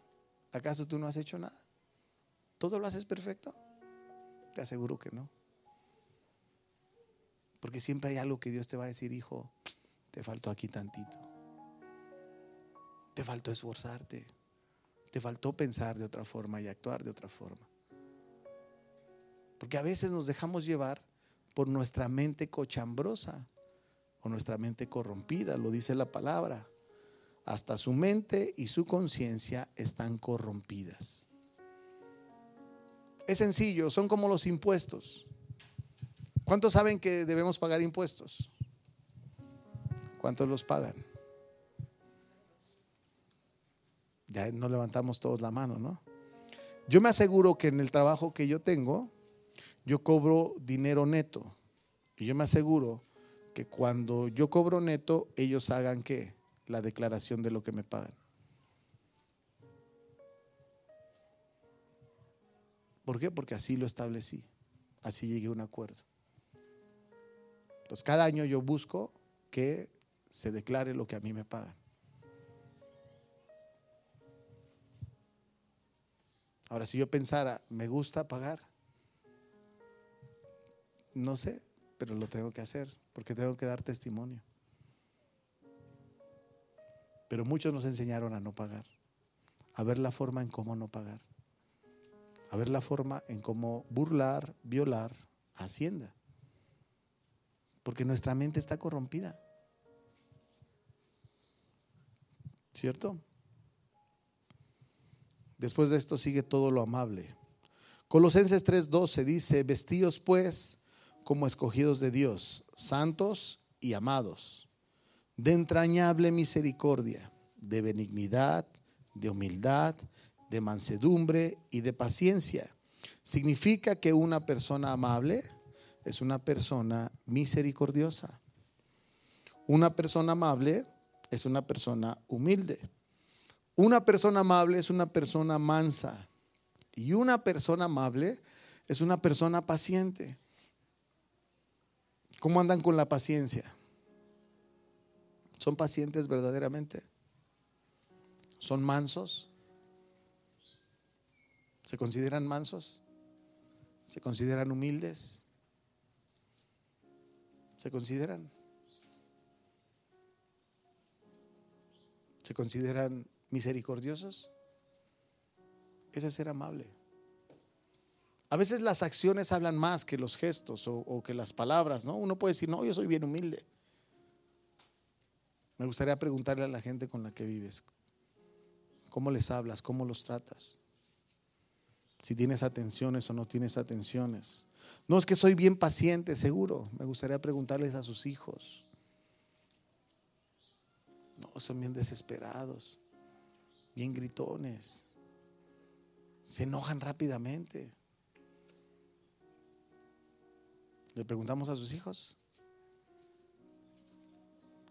¿Acaso tú no has hecho nada? ¿Todo lo haces perfecto? Te aseguro que no. Porque siempre hay algo que Dios te va a decir, hijo, te faltó aquí tantito. Te faltó esforzarte. Te faltó pensar de otra forma y actuar de otra forma. Porque a veces nos dejamos llevar por nuestra mente cochambrosa o nuestra mente corrompida, lo dice la palabra. Hasta su mente y su conciencia están corrompidas. Es sencillo, son como los impuestos. ¿Cuántos saben que debemos pagar impuestos? ¿Cuántos los pagan? Ya no levantamos todos la mano, ¿no? Yo me aseguro que en el trabajo que yo tengo, yo cobro dinero neto. Y yo me aseguro que cuando yo cobro neto, ellos hagan qué? La declaración de lo que me pagan. ¿Por qué? Porque así lo establecí. Así llegué a un acuerdo. Entonces, cada año yo busco que se declare lo que a mí me pagan. Ahora, si yo pensara, me gusta pagar, no sé, pero lo tengo que hacer porque tengo que dar testimonio. Pero muchos nos enseñaron a no pagar, a ver la forma en cómo no pagar, a ver la forma en cómo burlar, violar Hacienda. Porque nuestra mente está corrompida. ¿Cierto? Después de esto sigue todo lo amable. Colosenses 3:12 dice, vestíos pues como escogidos de Dios, santos y amados, de entrañable misericordia, de benignidad, de humildad, de mansedumbre y de paciencia. Significa que una persona amable es una persona misericordiosa. Una persona amable es una persona humilde. Una persona amable es una persona mansa. Y una persona amable es una persona paciente. ¿Cómo andan con la paciencia? ¿Son pacientes verdaderamente? ¿Son mansos? ¿Se consideran mansos? ¿Se consideran humildes? ¿Se consideran? ¿Se consideran misericordiosos? Eso es ser amable. A veces las acciones hablan más que los gestos o, que las palabras, ¿no? Uno puede decir, no, yo soy bien humilde. Me gustaría preguntarle a la gente con la que vives, ¿cómo les hablas? ¿Cómo los tratas? Si tienes atenciones o no tienes atenciones. No es que soy bien paciente, seguro. Me gustaría preguntarles a sus hijos. No, son bien desesperados, bien gritones. Se enojan rápidamente. Le preguntamos a sus hijos.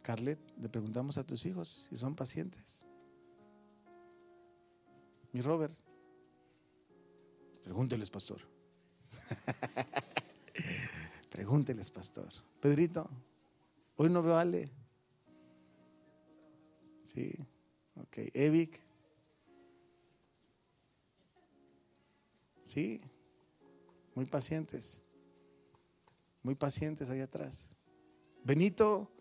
Carlet, le preguntamos a tus hijos si son pacientes. Mi Robert, pregúnteles, pastor. pregúnteles, pastor. Pedrito, hoy no veo a Ale. Sí, ok. Evic. Sí, muy pacientes muy pacientes ahí atrás. Benito,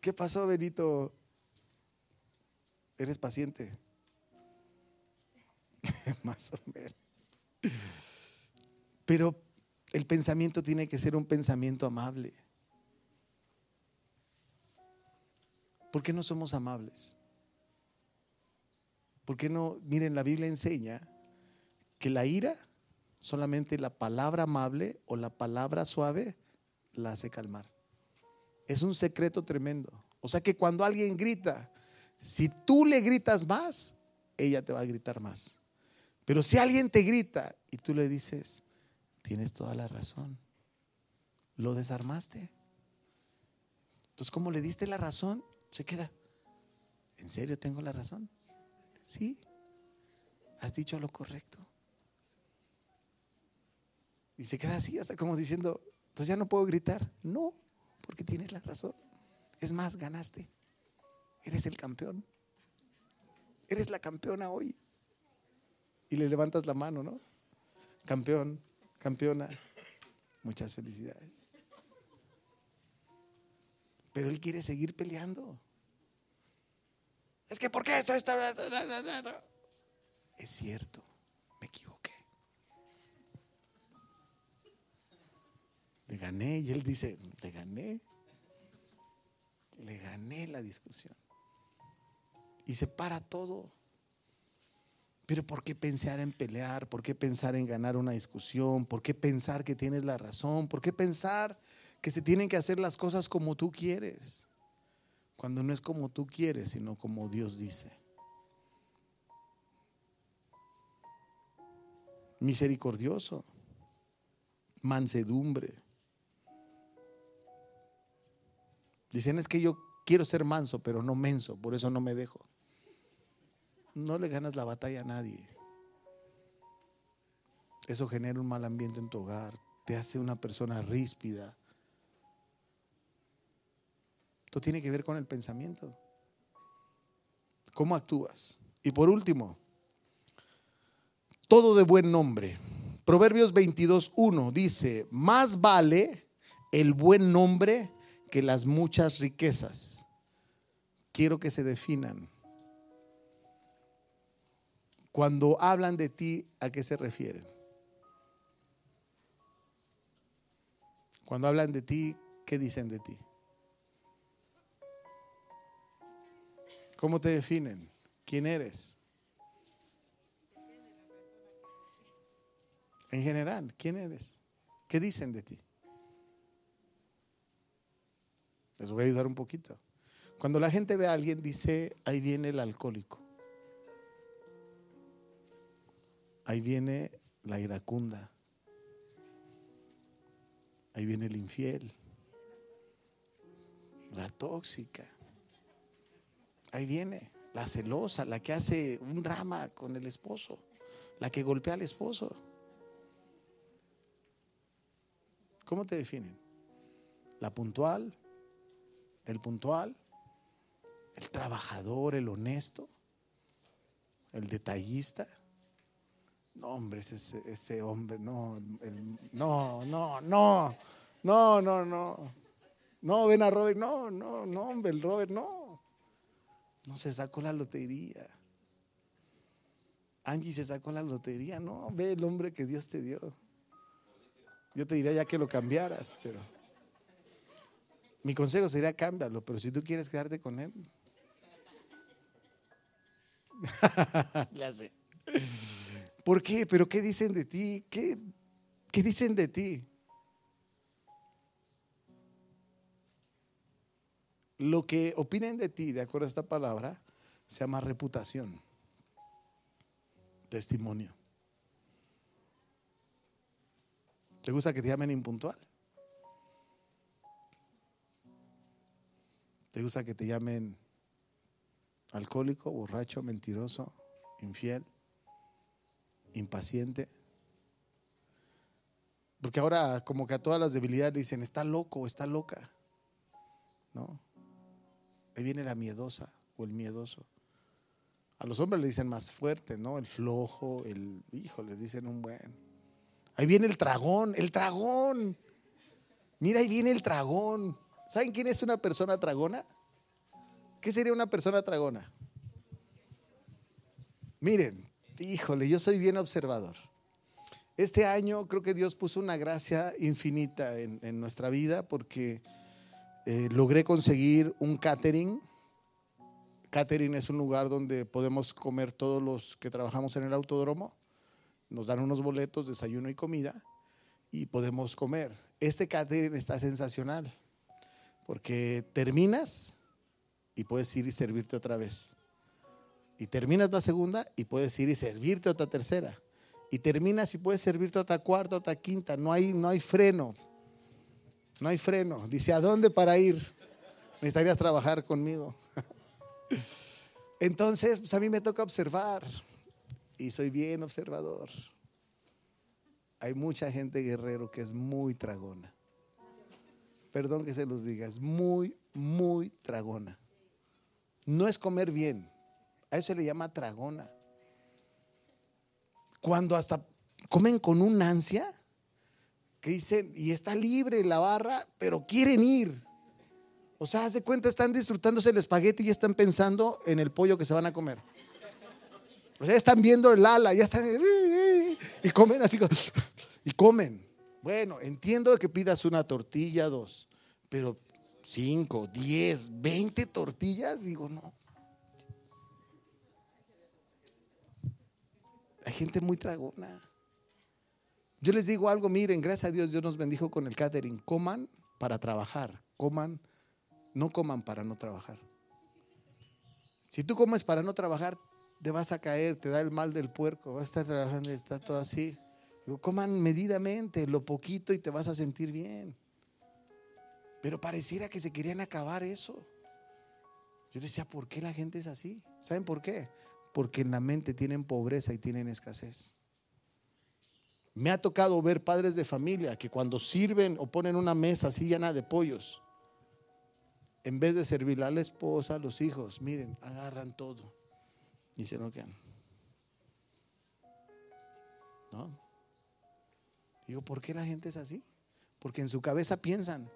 ¿qué pasó, Benito? ¿Eres paciente? Más o menos. Pero el pensamiento tiene que ser un pensamiento amable. ¿Por qué no somos amables? ¿Por qué no? Miren, la Biblia enseña que la ira solamente la palabra amable o la palabra suave la hace calmar. Es un secreto tremendo. O sea que cuando alguien grita, si tú le gritas más, ella te va a gritar más. Pero si alguien te grita y tú le dices, tienes toda la razón, lo desarmaste. Entonces, como le diste la razón, se queda. ¿En serio tengo la razón? Sí, has dicho lo correcto. Y se queda así, hasta como diciendo, entonces ya no puedo gritar. No, porque tienes la razón. Es más, ganaste. Eres el campeón. Eres la campeona hoy. Y le levantas la mano, ¿no? Campeón, campeona. Muchas felicidades. Pero él quiere seguir peleando. Es que, ¿por qué eso? Es cierto, me equivoqué. Gané y él dice, le gané. Le gané la discusión. Y se para todo. Pero ¿por qué pensar en pelear? ¿Por qué pensar en ganar una discusión? ¿Por qué pensar que tienes la razón? ¿Por qué pensar que se tienen que hacer las cosas como tú quieres? Cuando no es como tú quieres, sino como Dios dice. Misericordioso, mansedumbre. Dicen es que yo quiero ser manso, pero no menso, por eso no me dejo no le ganas la batalla a nadie. Eso genera un mal ambiente en tu hogar, te hace una persona ríspida. Esto tiene que ver con el pensamiento. ¿Cómo actúas? Y por último, todo de buen nombre. Proverbios 22.1 dice, más vale el buen nombre que las muchas riquezas. Quiero que se definan. Cuando hablan de ti, ¿a qué se refieren? Cuando hablan de ti, ¿qué dicen de ti? ¿Cómo te definen? ¿Quién eres? En general, ¿quién eres? ¿Qué dicen de ti? Les voy a ayudar un poquito. Cuando la gente ve a alguien, dice, ahí viene el alcohólico. Ahí viene la iracunda. Ahí viene el infiel. La tóxica. Ahí viene la celosa, la que hace un drama con el esposo, la que golpea al esposo. ¿Cómo te definen? La puntual, el puntual, el trabajador, el honesto, el detallista. No, hombre, ese, ese hombre, no, no, no, no, no, no, no. No, ven a Robert, no, no, no, hombre, el Robert no. No se sacó la lotería. Angie se sacó la lotería, no, ve el hombre que Dios te dio. Yo te diría ya que lo cambiaras, pero mi consejo sería cámbialo, pero si tú quieres quedarte con él. ya sé. ¿Por qué? ¿Pero qué dicen de ti? ¿Qué, qué dicen de ti? Lo que opinen de ti, de acuerdo a esta palabra, se llama reputación, testimonio. ¿Te gusta que te llamen impuntual? ¿Te gusta que te llamen alcohólico, borracho, mentiroso, infiel? impaciente. Porque ahora como que a todas las debilidades dicen, está loco, está loca. ¿No? Ahí viene la miedosa o el miedoso. A los hombres le dicen más fuerte, ¿no? El flojo, el hijo, les dicen un buen. Ahí viene el dragón, el dragón. Mira, ahí viene el dragón. ¿Saben quién es una persona dragona? ¿Qué sería una persona dragona? Miren, híjole, yo soy bien observador. Este año creo que Dios puso una gracia infinita en, nuestra vida porque eh, logré conseguir un catering. Catering es un lugar donde podemos comer todos los que trabajamos en el autódromo. Nos dan unos boletos, desayuno y comida y podemos comer. Este catering está sensacional porque terminas y puedes ir y servirte otra vez. Y terminas la segunda y puedes ir y servirte otra tercera. Y terminas y puedes servirte otra cuarta, otra quinta. No hay, no hay freno. No hay freno. Dice, ¿a dónde para ir? Necesitarías trabajar conmigo. Entonces, pues a mí me toca observar. Y soy bien observador. Hay mucha gente guerrero que es muy tragona. Perdón que se los diga, es muy, muy tragona. No es comer bien, a eso se le llama tragona. Cuando hasta comen con un ansia que dicen, y está libre la barra, pero quieren ir. O sea, hace cuenta, están disfrutándose el espagueti y están pensando en el pollo que se van a comer. O sea, están viendo el ala, ya están. Y comen así. Y comen. Bueno, entiendo que pidas una tortilla, dos, pero cinco, diez, veinte tortillas, digo, no. Hay gente muy tragona. Yo les digo algo, miren, gracias a Dios, Dios nos bendijo con el catering. Coman para trabajar, coman, no coman para no trabajar. Si tú comes para no trabajar, te vas a caer, te da el mal del puerco, vas a estar trabajando y está todo así. Digo, coman medidamente, lo poquito y te vas a sentir bien. Pero pareciera que se querían acabar eso. Yo decía, ¿por qué la gente es así? ¿Saben por qué? Porque en la mente tienen pobreza y tienen escasez. Me ha tocado ver padres de familia que cuando sirven o ponen una mesa así llena de pollos, en vez de servirle a la esposa, a los hijos, miren, agarran todo y se lo quedan. ¿No? Digo, ¿por qué la gente es así? Porque en su cabeza piensan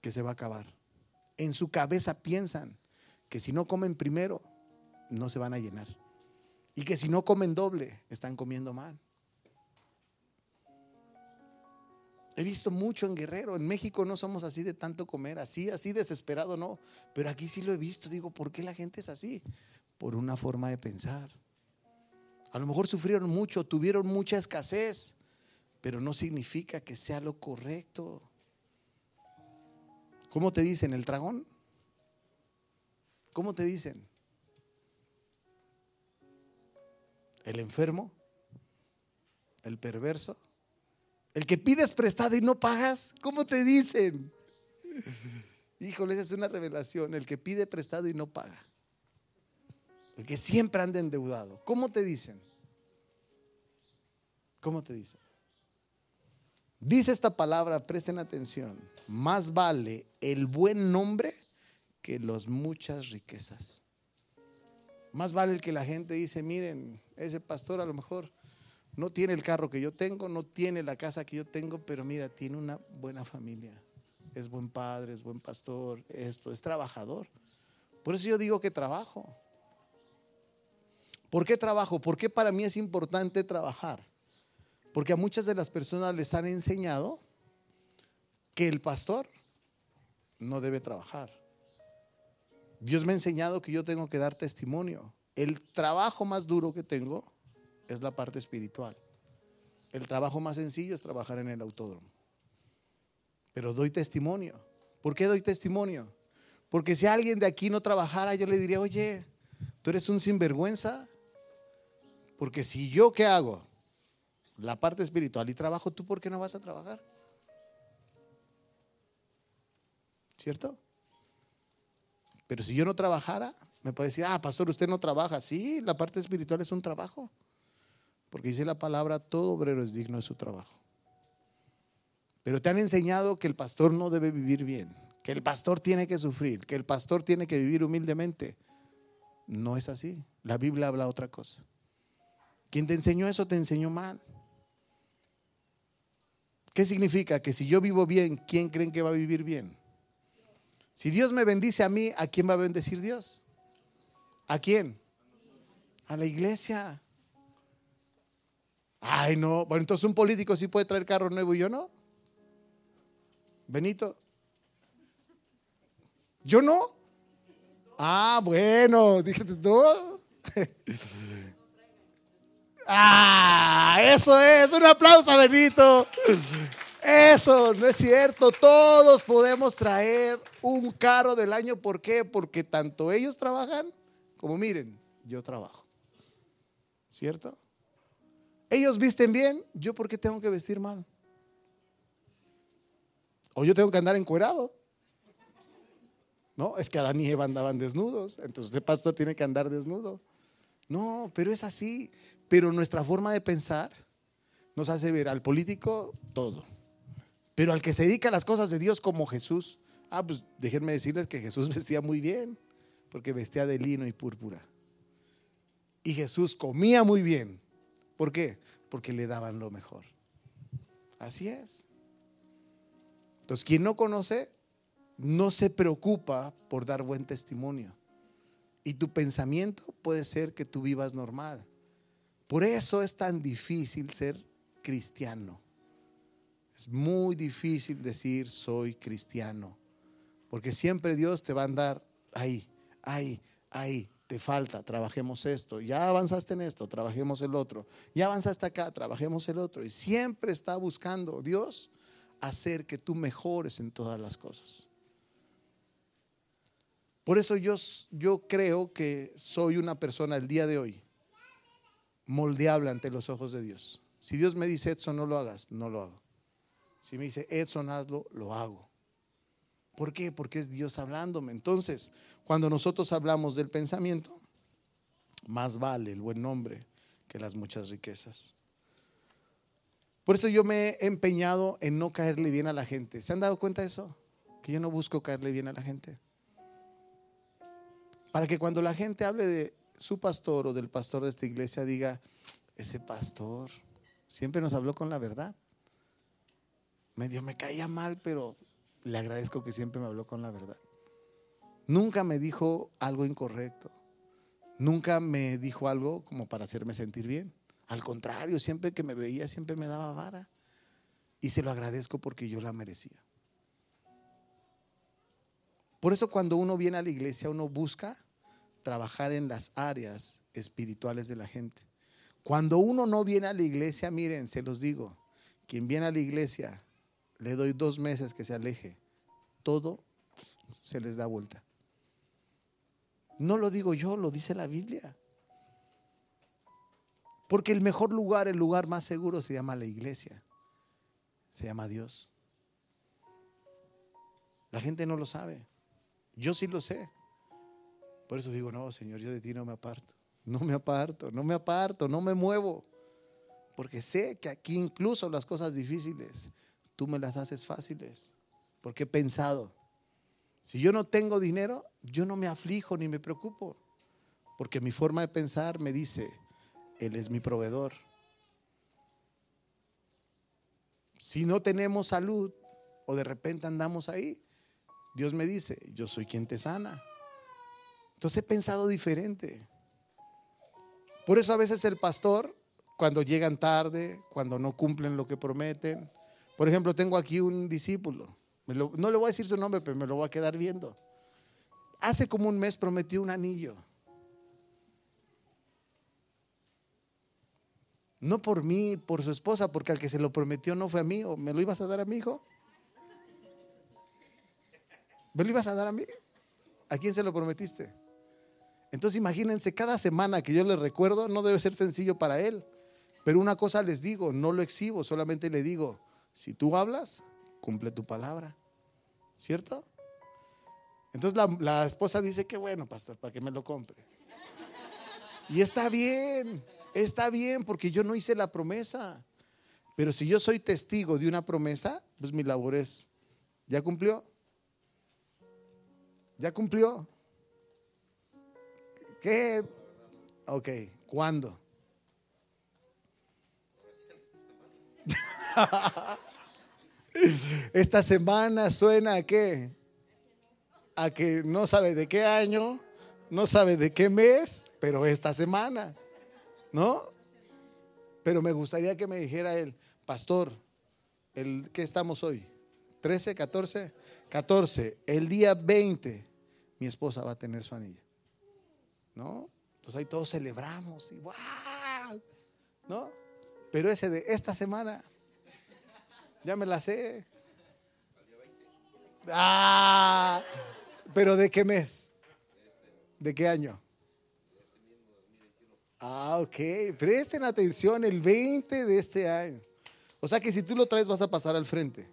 que se va a acabar. En su cabeza piensan que si no comen primero, no se van a llenar. Y que si no comen doble, están comiendo mal. He visto mucho en Guerrero. En México no somos así de tanto comer, así, así desesperado, no. Pero aquí sí lo he visto. Digo, ¿por qué la gente es así? Por una forma de pensar. A lo mejor sufrieron mucho, tuvieron mucha escasez, pero no significa que sea lo correcto. ¿Cómo te dicen? ¿El dragón? ¿Cómo te dicen? ¿El enfermo? ¿El perverso? ¿El que pides prestado y no pagas? ¿Cómo te dicen? Híjole, esa es una revelación. El que pide prestado y no paga. El que siempre anda endeudado. ¿Cómo te dicen? ¿Cómo te dicen? Dice esta palabra, presten atención, más vale el buen nombre que las muchas riquezas. Más vale el que la gente dice, miren, ese pastor a lo mejor no tiene el carro que yo tengo, no tiene la casa que yo tengo, pero mira, tiene una buena familia. Es buen padre, es buen pastor, esto, es trabajador. Por eso yo digo que trabajo. ¿Por qué trabajo? ¿Por qué para mí es importante trabajar? Porque a muchas de las personas les han enseñado que el pastor no debe trabajar. Dios me ha enseñado que yo tengo que dar testimonio. El trabajo más duro que tengo es la parte espiritual. El trabajo más sencillo es trabajar en el autódromo. Pero doy testimonio. ¿Por qué doy testimonio? Porque si alguien de aquí no trabajara, yo le diría, oye, tú eres un sinvergüenza. Porque si yo, ¿qué hago? La parte espiritual y trabajo, ¿tú por qué no vas a trabajar? ¿Cierto? Pero si yo no trabajara, me puede decir, ah, pastor, usted no trabaja. Sí, la parte espiritual es un trabajo. Porque dice la palabra, todo obrero es digno de su trabajo. Pero te han enseñado que el pastor no debe vivir bien, que el pastor tiene que sufrir, que el pastor tiene que vivir humildemente. No es así. La Biblia habla otra cosa. Quien te enseñó eso te enseñó mal. ¿Qué significa? Que si yo vivo bien, ¿quién creen que va a vivir bien? Si Dios me bendice a mí, ¿a quién va a bendecir Dios? ¿A quién? A la iglesia. Ay, no. Bueno, entonces un político sí puede traer carro nuevo y yo no. Benito. ¿Yo no? Ah, bueno, dije, no. Ah, eso es, un aplauso Benito. Eso, no es cierto. Todos podemos traer un carro del año. ¿Por qué? Porque tanto ellos trabajan como miren, yo trabajo. ¿Cierto? Ellos visten bien, yo por qué tengo que vestir mal. O yo tengo que andar encuerado. No, es que Adán y Eva andaban desnudos, entonces el pastor tiene que andar desnudo. No, pero es así. Pero nuestra forma de pensar nos hace ver al político todo. Pero al que se dedica a las cosas de Dios como Jesús, ah, pues déjenme decirles que Jesús vestía muy bien, porque vestía de lino y púrpura. Y Jesús comía muy bien. ¿Por qué? Porque le daban lo mejor. Así es. Entonces, quien no conoce, no se preocupa por dar buen testimonio. Y tu pensamiento puede ser que tú vivas normal. Por eso es tan difícil ser cristiano. Es muy difícil decir soy cristiano. Porque siempre Dios te va a andar ahí, ahí, ahí. Te falta, trabajemos esto. Ya avanzaste en esto, trabajemos el otro. Ya avanzaste acá, trabajemos el otro. Y siempre está buscando Dios hacer que tú mejores en todas las cosas. Por eso yo, yo creo que soy una persona el día de hoy moldeable ante los ojos de Dios. Si Dios me dice, Edson, no lo hagas, no lo hago. Si me dice, Edson, hazlo, lo hago. ¿Por qué? Porque es Dios hablándome. Entonces, cuando nosotros hablamos del pensamiento, más vale el buen nombre que las muchas riquezas. Por eso yo me he empeñado en no caerle bien a la gente. ¿Se han dado cuenta de eso? Que yo no busco caerle bien a la gente. Para que cuando la gente hable de su pastor o del pastor de esta iglesia diga, ese pastor siempre nos habló con la verdad. Medio me caía mal, pero le agradezco que siempre me habló con la verdad. Nunca me dijo algo incorrecto. Nunca me dijo algo como para hacerme sentir bien. Al contrario, siempre que me veía, siempre me daba vara. Y se lo agradezco porque yo la merecía. Por eso cuando uno viene a la iglesia, uno busca trabajar en las áreas espirituales de la gente. Cuando uno no viene a la iglesia, miren, se los digo, quien viene a la iglesia, le doy dos meses que se aleje, todo se les da vuelta. No lo digo yo, lo dice la Biblia. Porque el mejor lugar, el lugar más seguro se llama la iglesia. Se llama Dios. La gente no lo sabe. Yo sí lo sé. Por eso digo, no, Señor, yo de ti no me aparto. No me aparto, no me aparto, no me muevo. Porque sé que aquí incluso las cosas difíciles, tú me las haces fáciles. Porque he pensado, si yo no tengo dinero, yo no me aflijo ni me preocupo. Porque mi forma de pensar me dice, él es mi proveedor. Si no tenemos salud o de repente andamos ahí, Dios me dice, yo soy quien te sana. Entonces he pensado diferente. Por eso a veces el pastor, cuando llegan tarde, cuando no cumplen lo que prometen, por ejemplo, tengo aquí un discípulo, no le voy a decir su nombre, pero me lo voy a quedar viendo. Hace como un mes prometió un anillo. No por mí, por su esposa, porque al que se lo prometió no fue a mí, o me lo ibas a dar a mi hijo. ¿Me lo ibas a dar a mí? ¿A quién se lo prometiste? Entonces imagínense, cada semana que yo le recuerdo no debe ser sencillo para él. Pero una cosa les digo, no lo exhibo, solamente le digo, si tú hablas, cumple tu palabra. ¿Cierto? Entonces la, la esposa dice que bueno, pastor, para que me lo compre. Y está bien. Está bien porque yo no hice la promesa. Pero si yo soy testigo de una promesa, pues mi labor es, ¿ya cumplió? ¿Ya cumplió? ¿Qué? Ok, ¿cuándo? Esta semana suena a qué? A que no sabe de qué año, no sabe de qué mes, pero esta semana. ¿No? Pero me gustaría que me dijera él, pastor, el, ¿qué estamos hoy? ¿13, 14? 14. El día 20, mi esposa va a tener su anillo. ¿No? Entonces ahí todos celebramos y ¡wow! ¿No? Pero ese de esta semana, ya me la sé. Ah, pero ¿de qué mes? ¿De qué año? Ah, ok. Presten atención el 20 de este año. O sea que si tú lo traes vas a pasar al frente.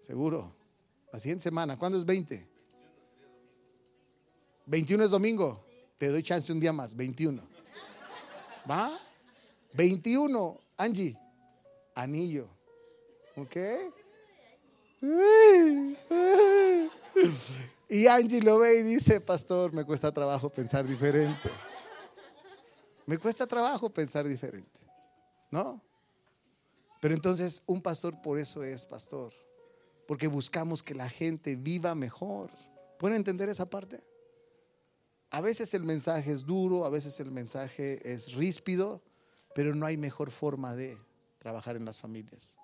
Seguro. La siguiente semana. ¿Cuándo es 20? 21 es domingo. Te doy chance un día más. 21. ¿Va? 21. Angie. Anillo. ¿Ok? Y Angie lo ve y dice, pastor, me cuesta trabajo pensar diferente. Me cuesta trabajo pensar diferente, ¿no? Pero entonces un pastor por eso es pastor, porque buscamos que la gente viva mejor. ¿Pueden entender esa parte? A veces el mensaje es duro, a veces el mensaje es ríspido, pero no hay mejor forma de trabajar en las familias.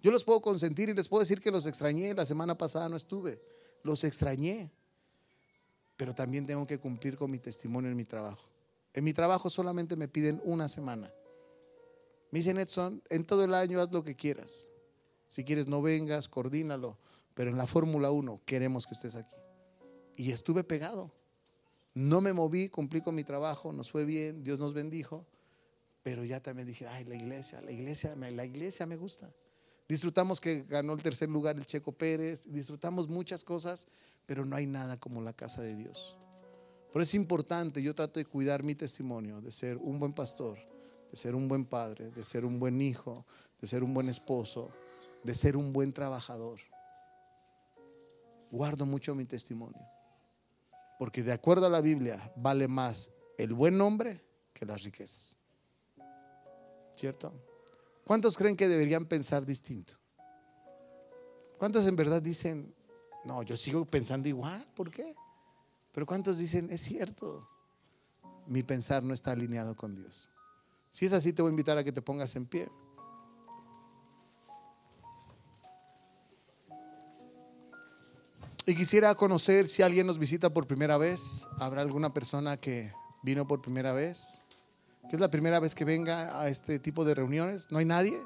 Yo los puedo consentir y les puedo decir que los extrañé, la semana pasada no estuve, los extrañé, pero también tengo que cumplir con mi testimonio en mi trabajo. En mi trabajo solamente me piden una semana. Me dicen, Edson, en todo el año haz lo que quieras. Si quieres no vengas, coordínalo, pero en la Fórmula 1 queremos que estés aquí. Y estuve pegado. No me moví, cumplí con mi trabajo, nos fue bien, Dios nos bendijo, pero ya también dije, ay, la iglesia, la iglesia, la iglesia me gusta. Disfrutamos que ganó el tercer lugar el Checo Pérez, disfrutamos muchas cosas, pero no hay nada como la casa de Dios. Por eso es importante, yo trato de cuidar mi testimonio, de ser un buen pastor, de ser un buen padre, de ser un buen hijo, de ser un buen esposo, de ser un buen trabajador. Guardo mucho mi testimonio. Porque de acuerdo a la Biblia vale más el buen nombre que las riquezas. ¿Cierto? ¿Cuántos creen que deberían pensar distinto? ¿Cuántos en verdad dicen, no, yo sigo pensando igual? ¿Por qué? Pero ¿cuántos dicen, es cierto? Mi pensar no está alineado con Dios. Si es así, te voy a invitar a que te pongas en pie. Y quisiera conocer si alguien nos visita por primera vez. ¿Habrá alguna persona que vino por primera vez? ¿Que es la primera vez que venga a este tipo de reuniones? ¿No hay nadie?